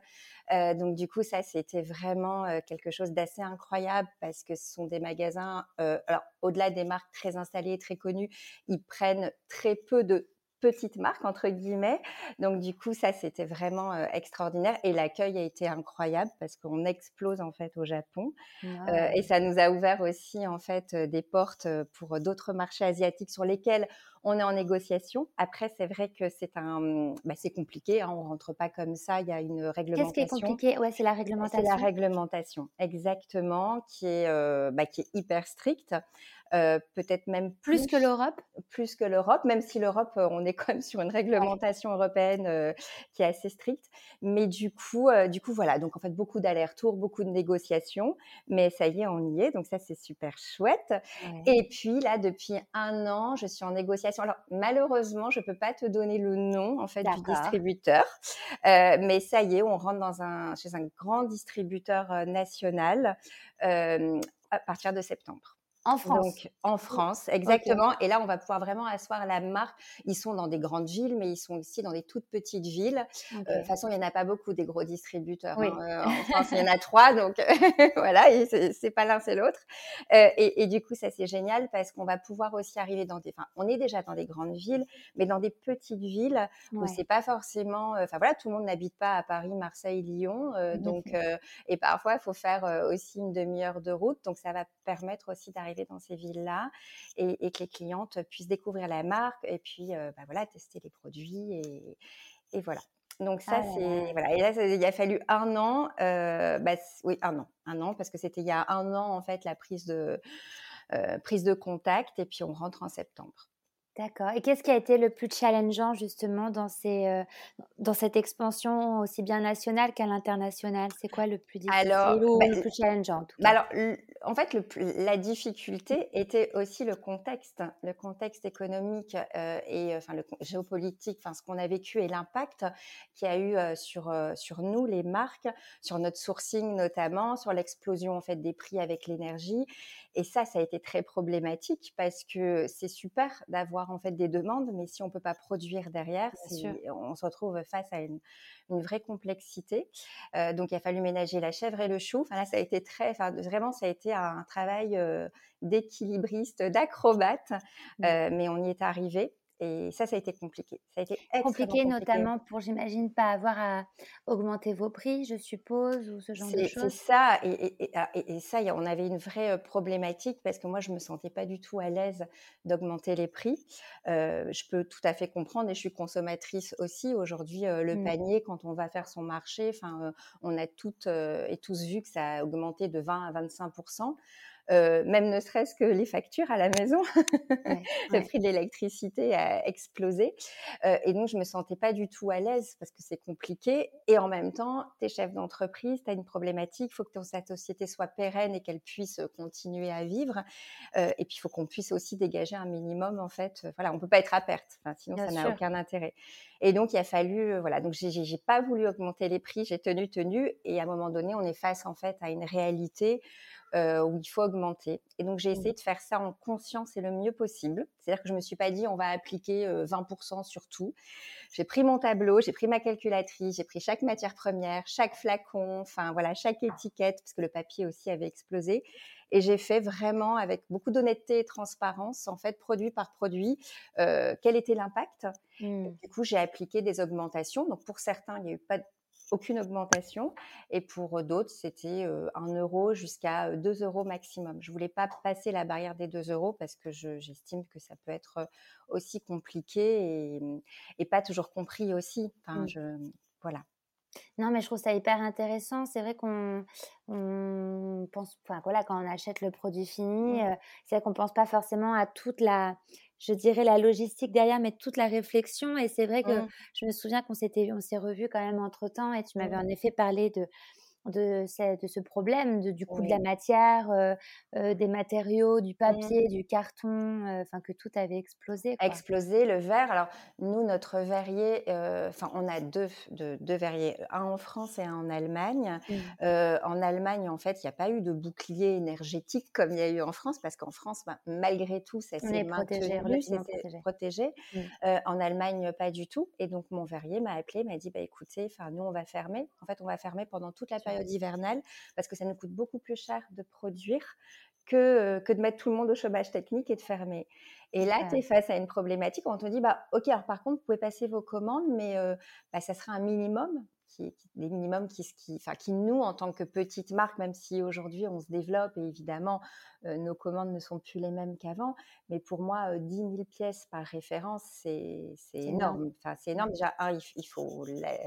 donc, du coup, ça, c'était vraiment quelque chose d'assez incroyable parce que ce sont des magasins, alors au-delà des marques très installées, très connues, ils prennent très peu de petite marque entre guillemets. Donc du coup, ça c'était vraiment euh, extraordinaire et l'accueil a été incroyable parce qu'on explose en fait au Japon euh, et ça nous a ouvert aussi en fait des portes pour d'autres marchés asiatiques sur lesquels on est en négociation. Après, c'est vrai que c'est un, bah, c'est compliqué. Hein, on rentre pas comme ça. Il y a une réglementation. Qu'est-ce qui est compliqué? Ouais, c'est la réglementation. C'est la réglementation, exactement, qui est, bah, qui est hyper stricte. Euh, peut-être même plus, que l'Europe Plus que l'Europe, même si l'Europe, euh, on est quand même sur une réglementation européenne euh, qui est assez stricte. Mais du coup, du coup, voilà. Donc, en fait, beaucoup d'allers-retours, beaucoup de négociations. Mais ça y est, on y est. Donc, ça, c'est super chouette. Et puis, là, depuis un an, je suis en négociation. Alors, malheureusement, je ne peux pas te donner le nom, en fait, du distributeur. mais ça y est, on rentre dans un, chez un grand distributeur national à partir de septembre. En France. Donc, en France, exactement. Et là, on va pouvoir vraiment asseoir la marque. Ils sont dans des grandes villes, mais ils sont aussi dans des toutes petites villes. Euh, de toute façon, il n'y en a pas beaucoup des gros distributeurs. Hein, euh, en France, il y en a trois. Donc, voilà, c'est pas l'un, c'est l'autre. Euh, et, du coup, ça, c'est génial parce qu'on va pouvoir aussi arriver dans des. Enfin, on est déjà dans des grandes villes, mais dans des petites villes où c'est pas forcément. Enfin, voilà, tout le monde n'habite pas à Paris, Marseille, Lyon. donc, et parfois, il faut faire aussi une demi-heure de route. Donc, ça va permettre aussi d'arriver dans ces villes-là et, que les clientes puissent découvrir la marque et puis bah, voilà, tester les produits et, voilà. Donc ça, ah c'est voilà. Et là, il a fallu un an, bah, oui, un an, un an, parce que c'était il y a un an en fait la prise de prise de contact, et puis on rentre en septembre. D'accord. Et qu'est-ce qui a été le plus challengeant justement dans, ces, dans cette expansion aussi bien nationale qu'à l'international C'est quoi le plus difficile alors, ou bah, le plus challengeant en, tout bah, alors, en fait, le, la difficulté était aussi le contexte, le contexte économique et enfin le géopolitique, enfin ce qu'on a vécu et l'impact qu'il y a eu sur sur nous les marques, sur notre sourcing notamment, sur l'explosion en fait des prix avec l'énergie. Et ça, ça a été très problématique parce que c'est super d'avoir en fait des demandes, mais si on peut pas produire derrière, on se retrouve face à une, vraie complexité. Euh, donc il a fallu ménager la chèvre et le chou. Enfin là, ça a été très, enfin vraiment, ça a été un travail euh, d'équilibriste, d'acrobate, mmh. euh, mais on y est arrivé. Et ça, ça a été compliqué. Ça a été compliqué, notamment pour, j'imagine, pas avoir à augmenter vos prix, je suppose, ou ce genre de choses. C'est ça. Ah, et, ça, on avait une vraie problématique parce que moi, je me sentais pas du tout à l'aise d'augmenter les prix. je peux tout à fait comprendre et je suis consommatrice aussi. Aujourd'hui, le mmh. panier, quand on va faire son marché, enfin, on a toutes et tous vu que ça a augmenté de 20 à 25 euh, même ne serait-ce que les factures à la maison. le prix de l'électricité a explosé. Euh, et donc, je me sentais pas du tout à l'aise parce que c'est compliqué. Et en même temps, tu es chef d'entreprise, tu as une problématique, il faut que ton, ta société soit pérenne et qu'elle puisse continuer à vivre. Euh, et puis, il faut qu'on puisse aussi dégager un minimum, en fait. Voilà, on peut pas être à perte, sinon ça n'a aucun intérêt. Et donc, il a fallu, voilà, donc j'ai pas voulu augmenter les prix, j'ai tenu, tenu. Et à un moment donné, on est face, en fait, à une réalité euh, où il faut augmenter. Et donc, j'ai mmh. essayé de faire ça en conscience et le mieux possible. C'est-à-dire que je ne me suis pas dit, on va appliquer 20% euh, sur tout. J'ai pris mon tableau, j'ai pris ma calculatrice, j'ai pris chaque matière première, chaque flacon, enfin voilà, chaque étiquette, parce que le papier aussi avait explosé. Et j'ai fait vraiment avec beaucoup d'honnêteté et transparence, en fait, produit par produit, euh, quel était l'impact. Mmh. Du coup, j'ai appliqué des augmentations. Donc, pour certains, il n'y a eu pas aucune augmentation. Et pour d'autres, c'était 1 euro jusqu'à 2 euros maximum. Je voulais pas passer la barrière des 2 euros parce que j'estime que ça peut être aussi compliqué et, et pas toujours compris aussi. Enfin, Mmh. je, voilà. Non, mais je trouve ça hyper intéressant. C'est vrai qu'on on pense, enfin voilà, quand on achète le produit fini, Mmh. euh, c'est vrai qu'on pense pas forcément à toute la, je dirais la logistique derrière, mais toute la réflexion. Et c'est vrai que Mmh. je me souviens qu'on s'était, on s'est revus quand même entre temps, et tu m'avais Mmh. en effet parlé de de, ce- de ce problème, de, du coût de la matière, euh, euh, des matériaux, du Mmh. papier, du carton, euh, enfin que tout avait explosé. Quoi. Exploser le verre. Alors, nous, notre verrier, enfin, on a deux, deux, deux verriers, un en France et un en Allemagne. Mmh. En Allemagne, en fait, il n'y a pas eu de bouclier énergétique comme il y a eu en France, parce qu'en France, ben, malgré tout, ça s'est est protégé, protégé. Mmh. En Allemagne, pas du tout. Et donc, mon verrier m'a appelé, m'a dit, bah, écoutez, enfin, nous, on va fermer. En fait, on va fermer pendant toute la période hivernale, parce que ça nous coûte beaucoup plus cher de produire que, euh, que de mettre tout le monde au chômage technique et de fermer. Et là, Ouais. tu es face à une problématique où on te dit, bah, OK, alors par contre, vous pouvez passer vos commandes, mais euh, bah, ça sera un minimum, qui, qui- des minimums qui, qui, enfin, qui, nous, en tant que petite marque, même si aujourd'hui on se développe et évidemment euh, nos commandes ne sont plus les mêmes qu'avant, mais pour moi, euh, 10 000 pièces par référence, c'est énorme. Enfin, c'est énorme. Déjà, un, il, faut la,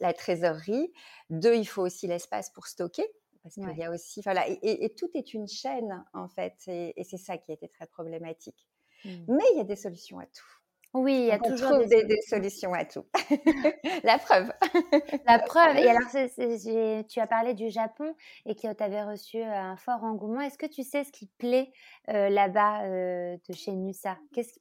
la trésorerie. Deux, il faut aussi l'espace pour stocker. Parce qu'il Ouais. y a aussi, voilà, et, et- et tout est une chaîne en fait, et, et c'est ça qui a été très problématique. Mmh. Mais il y a des solutions à tout. Oui, il y a on toujours trouve des solutions à tout. La preuve. La preuve. Et alors, tu as parlé du Japon et que tu avais reçu euh, un fort engouement. Est-ce que tu sais ce qui plaît euh, là-bas euh, de chez Nusa? Qu'est-ce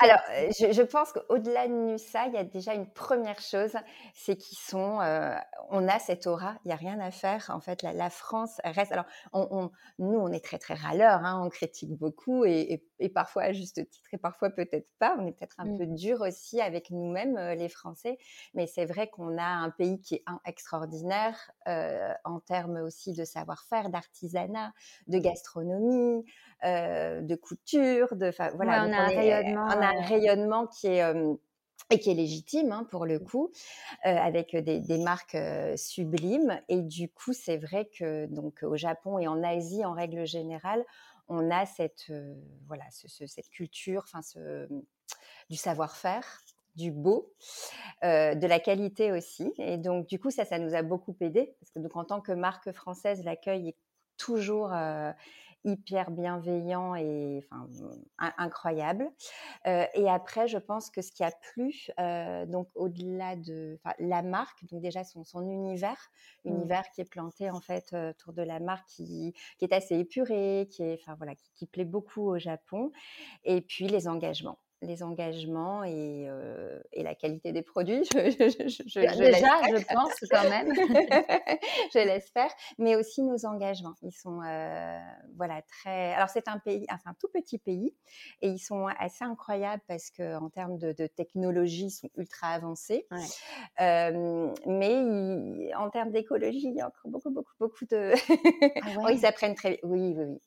Alors, je, je pense qu'au-delà de Nusa, il y a déjà une première chose, c'est qu'ils sont, euh, on a cette aura, il n'y a rien à faire. En fait, la, la France reste. Alors, on, on- nous, on est très très râleurs, hein, on critique beaucoup et, et- et parfois à juste titre et parfois peut-être pas. On est peut-être un. Peu dur aussi avec nous-mêmes, euh, les Français. Mais c'est vrai qu'on a un pays qui est un, extraordinaire euh, en termes aussi de savoir-faire, d'artisanat, de gastronomie, euh, de couture, de, voilà. Ouais, on a un est- rayonnement, on a un rayonnement qui est euh, et qui est légitime hein, pour le coup, euh, avec des, des marques euh, sublimes. Et du coup, c'est vrai que donc au Japon et en Asie en règle générale, on a cette euh, voilà ce- ce- cette culture, enfin ce du savoir-faire du beau, euh, de la qualité aussi. Et donc, du coup, ça, ça nous a beaucoup aidé. Parce que donc, en tant que marque française, l'accueil est toujours euh, hyper bienveillant et enfin, incroyable. Euh, et après, je pense que ce qui a plu, donc au-delà de la marque, donc déjà son, son univers, Mm. univers qui est planté en fait autour de la marque, qui, qui est assez épuré, qui est, enfin voilà, qui, qui plaît beaucoup au Japon. Et puis les engagements les engagements et, euh, et la qualité des produits. Je, je, je, je- je Déjà, je pense quand même. je l'espère, mais aussi nos engagements. Ils sont euh, voilà très. Alors c'est un pays, enfin un tout petit pays, et ils sont assez incroyables parce que en termes de, de technologie, ils sont ultra avancés. Ouais. Euh, mais ils- en termes d'écologie, il y a encore beaucoup, beaucoup, beaucoup de. Ah Oh, ils apprennent très. Oui, oui, oui.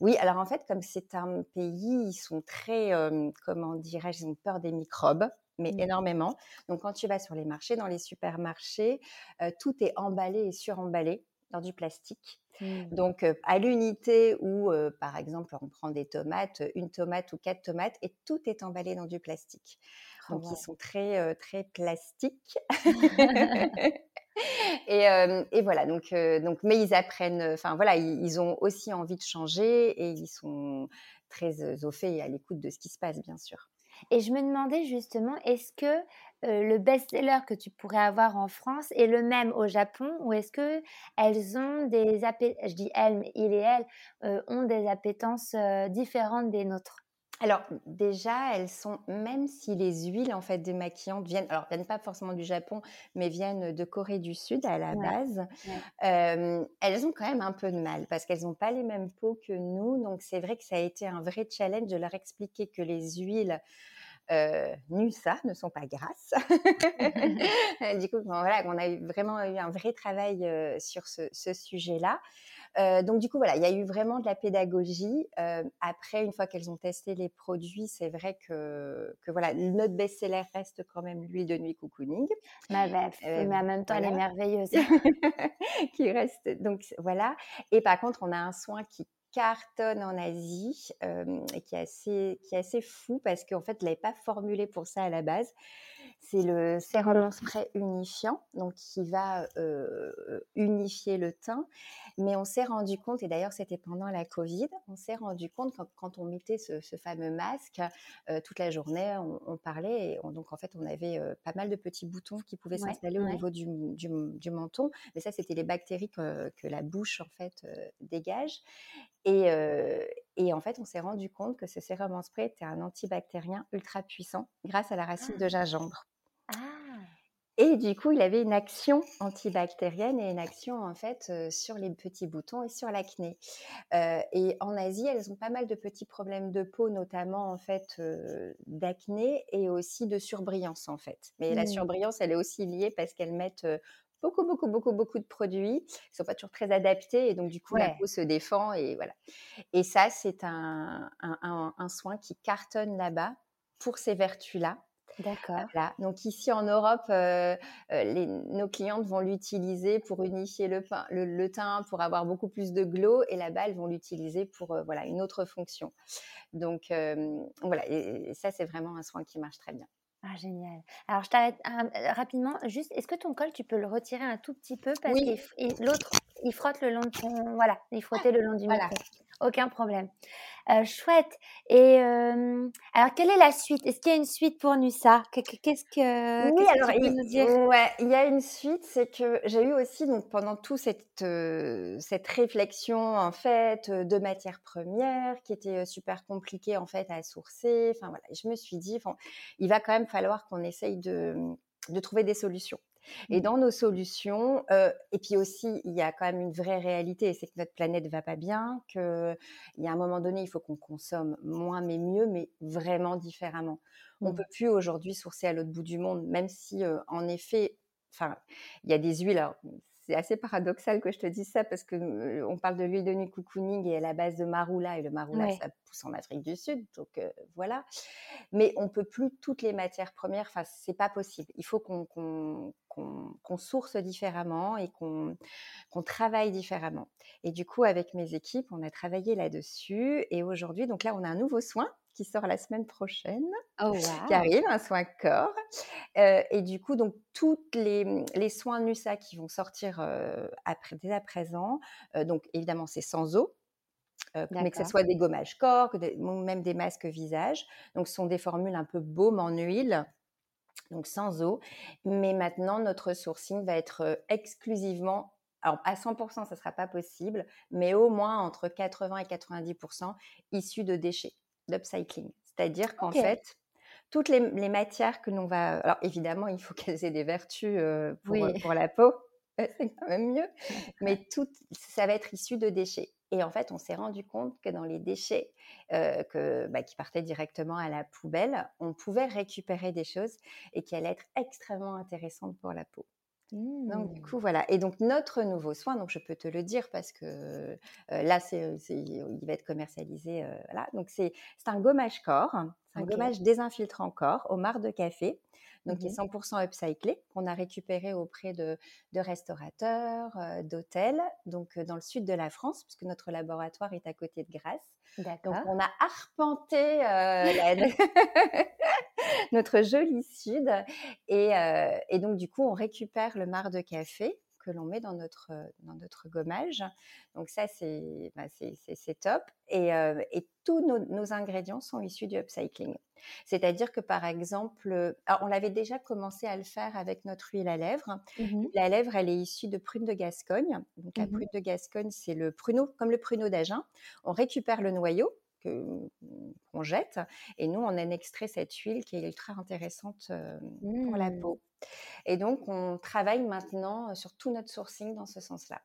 Oui, alors en fait, comme c'est un pays, ils sont très, euh, comment dirais-je, ils ont peur des microbes, mais Mm. énormément. Donc quand tu vas sur les marchés, dans les supermarchés, euh, tout est emballé et suremballé dans du plastique. Mm. Donc euh, à l'unité où, euh, par exemple, on prend des tomates, une tomate ou quatre tomates, et tout est emballé dans du plastique. Oh, Donc wow. ils sont très, euh, très plastiques. Et, euh, et voilà, donc, euh, donc, mais ils apprennent, enfin voilà, ils, ils ont aussi envie de changer et ils sont très euh, au fait et à l'écoute de ce qui se passe, bien sûr. Et je me demandais justement, est-ce que euh, le best-seller que tu pourrais avoir en France est le même au Japon ou est-ce que elles ont des je appétences euh, différentes des nôtres? Alors déjà, elles sont, même si les huiles en fait démaquillantes viennent, alors viennent pas forcément du Japon, mais viennent de Corée du Sud à la Ouais, base, ouais. euh, elles ont quand même un peu de mal parce qu'elles n'ont pas les mêmes peaux que nous. Donc c'est vrai que ça a été un vrai challenge de leur expliquer que les huiles NUSA ne sont pas grasses. du coup, voilà, on a vraiment eu un vrai travail sur ce, ce sujet-là. Euh, donc du coup voilà, il y a eu vraiment de la pédagogie. Euh, après, une fois qu'elles ont testé les produits, c'est vrai que, que voilà, notre best-seller reste quand même l'huile de nuit cocooning. Ma euh, mais en même temps, elle est merveilleuse. qui reste donc voilà. Et par contre, on a un soin qui cartonne en Asie et qui est assez qui est assez fou parce qu'en fait, je l'avais pas formulé pour ça à la base c'est le sérum spray unifiant, donc qui va unifier le teint. Mais on s'est rendu compte, et d'ailleurs c'était pendant la Covid, on s'est rendu compte quand, quand on mettait ce, fameux masque, toute la journée, on, parlait, et donc en fait on avait pas mal de petits boutons qui pouvaient s'installer au niveau du, du, menton. Mais ça, c'était les bactéries que, que, la bouche en fait dégage. Et, et, en fait, on s'est rendu compte que ce sérum en spray était un antibactérien ultra puissant grâce à la racine de ah. Et du coup, il avait une action antibactérienne et une action en fait sur les petits boutons et sur l'acné. et en Asie, elles ont pas mal de petits problèmes de peau, notamment en fait d'acné et aussi de surbrillance en fait. Mais la mmh. surbrillance, elle est aussi liée parce qu'elles mettent beaucoup, beaucoup, beaucoup, beaucoup de produits qui sont pas toujours très adaptés et donc du coup la peau se défend et voilà. Et ça, c'est un, un, un soin qui cartonne là-bas pour ces vertus-là D'accord. Donc ici en Europe, euh, euh, nos clientes vont l'utiliser pour unifier le, le, teint, pour avoir beaucoup plus de glow, et là-bas elles vont l'utiliser pour euh, voilà une autre fonction. Donc voilà, et, ça c'est vraiment un soin qui marche très bien. Ah, génial. Alors, je t'arrête rapidement. Juste, est-ce que ton col, tu peux le retirer un tout petit peu Parce oui. que l'autre, il frotte le long de ton. Voilà, il frottait le long du voilà. Aucun problème. Euh, chouette. Et euh, alors, quelle est la suite? Est-ce qu'il y a une suite pour Nusa Qu'est-ce que Oui, alors il, nous dire? ouais, il y a une suite. C'est que j'ai eu aussi donc pendant toute cette euh, cette réflexion en fait de matières premières qui était super compliquée en fait à sourcer. Enfin voilà, je me suis dit, il va quand même falloir qu'on essaye de de trouver des solutions. Et mmh. dans nos solutions, et puis aussi, il y a quand même une vraie réalité, c'est que notre planète va pas bien, qu'il y a un moment donné, il faut qu'on consomme moins mais mieux, mais vraiment différemment. On On mmh. peut plus aujourd'hui sourcer à l'autre bout du monde, même si, en effet, enfin, il y a des huiles. C'est assez paradoxal que je te dise ça parce que on parle de l'huile de nuit cocooning et à la base de marula et le marula ça pousse en Afrique du Sud donc voilà mais on peut plus toutes les matières premières enfin c'est pas possible il faut qu'on qu'on source différemment et qu'on travaille différemment. Et du coup, avec mes équipes, on a travaillé là-dessus. Et aujourd'hui, donc là, on a un nouveau soin qui sort la semaine prochaine, oh, qui arrive, un soin corps. Euh, et du coup, donc tous les, les, soins NUSA qui vont sortir euh, après, dès à présent, euh, donc évidemment, c'est sans eau. mais que ce soit des gommages corps, que même des masques visage. Donc, ce sont des formules un peu baume en huile, donc sans eau. Mais maintenant, notre sourcing va être exclusivement, alors à 100%, ça ne sera pas possible, mais au moins entre 80 et 90% issus de déchets, d'upcycling. C'est-à-dire qu'en fait, toutes les, matières que l'on va... Alors évidemment, il faut qu'elles aient des vertus pour, pour la peau, c'est quand même mieux, mais tout, ça va être issu de déchets. Et en fait, on s'est rendu compte que dans les déchets euh, que, bah, qui partaient directement à la poubelle, on pouvait récupérer des choses et qui allaient être extrêmement intéressantes pour la peau. Donc, du mmh. coup, voilà. Et donc, notre nouveau soin, donc je peux te le dire parce que euh, là, c'est, il va être commercialisé. Euh, voilà. Donc, c'est, un gommage corps, c'est un gommage désinfiltrant corps au marc de café donc qui est 100% mmh upcyclé, qu'on a récupéré auprès de, restaurateurs, d'hôtels, donc dans le sud de la France, puisque notre laboratoire est à côté de Grasse. Donc on a arpenté notre joli sud et, et, donc du coup on récupère le marc de café que l'on met dans notre, euh, dans notre gommage. Donc ça, c'est bah, top. Et, euh, et tous nos, ingrédients sont issus du upcycling. C'est-à-dire que par exemple, on l'avait déjà commencé à le faire avec notre huile à lèvres. Mmh la lèvre, elle est issue de prunes de Gascogne. Donc la mmh prune de Gascogne, c'est le pruneau, comme le pruneau d'Agen. On récupère le noyau qu'on jette. Et nous, on a extrait cette huile qui est ultra intéressante euh, pour la mmh. peau. Et donc, on travaille maintenant sur tout notre sourcing dans ce sens-là.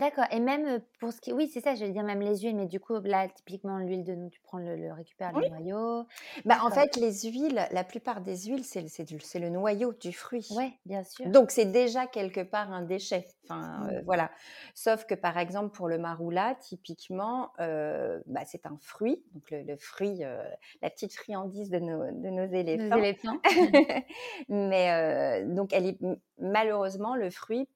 D'accord. Et même pour ce qui. Oui, c'est ça, je veux dire, même les huiles. Mais du coup, là, typiquement, l'huile de nous, tu prends le, le récupères le noyau. Bah, en fait, les huiles, la plupart des huiles, c'est le, noyau du fruit. Oui, bien sûr. Donc, c'est déjà quelque part un déchet. Enfin, Mmh. euh, voilà. Sauf que, par exemple, pour le maroula, typiquement, euh, bah, c'est un fruit. Donc, le, le fruit, euh, la petite friandise de nos, de nos éléphants. Nos éléphants. Mais donc, elle est malheureusement, le fruit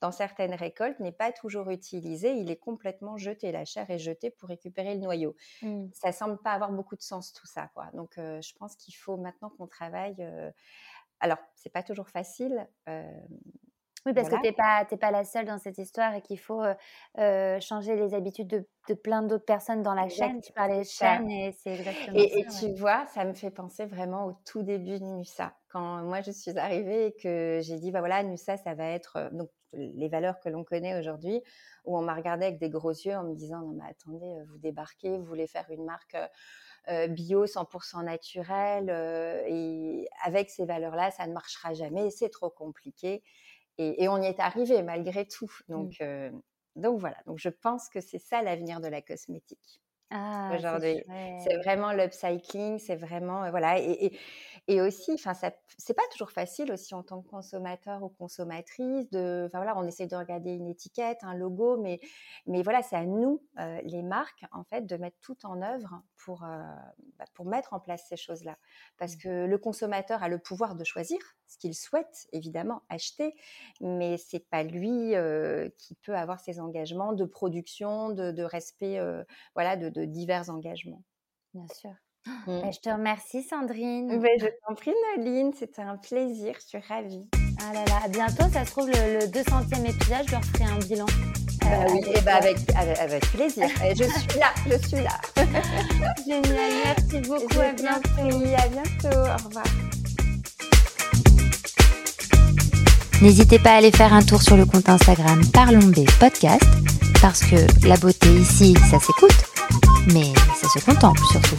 dans certaines récoltes, n'est pas toujours utilisé. Il est complètement jeté. La chair est jetée pour récupérer le noyau. Mmh. Ça semble pas avoir beaucoup de sens tout ça. Quoi. Donc, euh, je pense qu'il faut maintenant qu'on travaille. Euh... Alors, c'est pas toujours facile. Euh... Oui, parce voilà. que tu n'es pas, t'es pas la seule dans cette histoire et qu'il faut euh, changer les habitudes de, de plein d'autres personnes dans la chaîne. Tu parlais de chaîne et c'est exactement et, ça. Et tu vois, ça me fait penser vraiment au tout début de NUSA. Quand moi, je suis arrivée et que j'ai dit, bah voilà, NUSA, ça va être donc, les valeurs que l'on connaît aujourd'hui, où on m'a regardé avec des gros yeux en me disant, non mais attendez, euh, vous débarquez, vous voulez faire une marque... Euh, bio 100% naturel euh, et avec ces valeurs-là, ça ne marchera jamais, c'est trop compliqué. Et, et, on y est arrivé malgré tout. Donc, mmh. euh, donc voilà. Donc je pense que c'est ça l'avenir de la cosmétique. Ah, aujourd'hui. C'est vraiment l'upcycling, c'est vraiment euh, voilà et, et, et aussi, enfin c'est pas toujours facile aussi en tant que consommateur ou consommatrice de, enfin voilà, on essaie de regarder une étiquette, un logo, mais mais voilà, c'est à nous euh, les marques en fait de mettre tout en œuvre pour euh, bah, pour mettre en place ces choses là, parce que le consommateur a le pouvoir de choisir ce qu'il souhaite évidemment acheter, mais c'est pas lui euh, qui peut avoir ses engagements de production, de, de respect, voilà, de, de divers engagements. Bien sûr. Mmh. Bah, je te remercie, Sandrine. Mais je t'en prie, Noline. C'était un plaisir. Je suis ravie. Ah là là, à bientôt. Ça se trouve, le, le 200e épisode, je leur ferai un bilan. Bah oui, et bah avec, avec, avec, plaisir. je suis là, je suis là. Génial. Merci beaucoup. Je à bientôt. À bientôt. Au revoir. N'hésitez pas à aller faire un tour sur le compte Instagram Parlons B Podcast, parce que la beauté ici, ça s'écoute, mais ça se contemple surtout.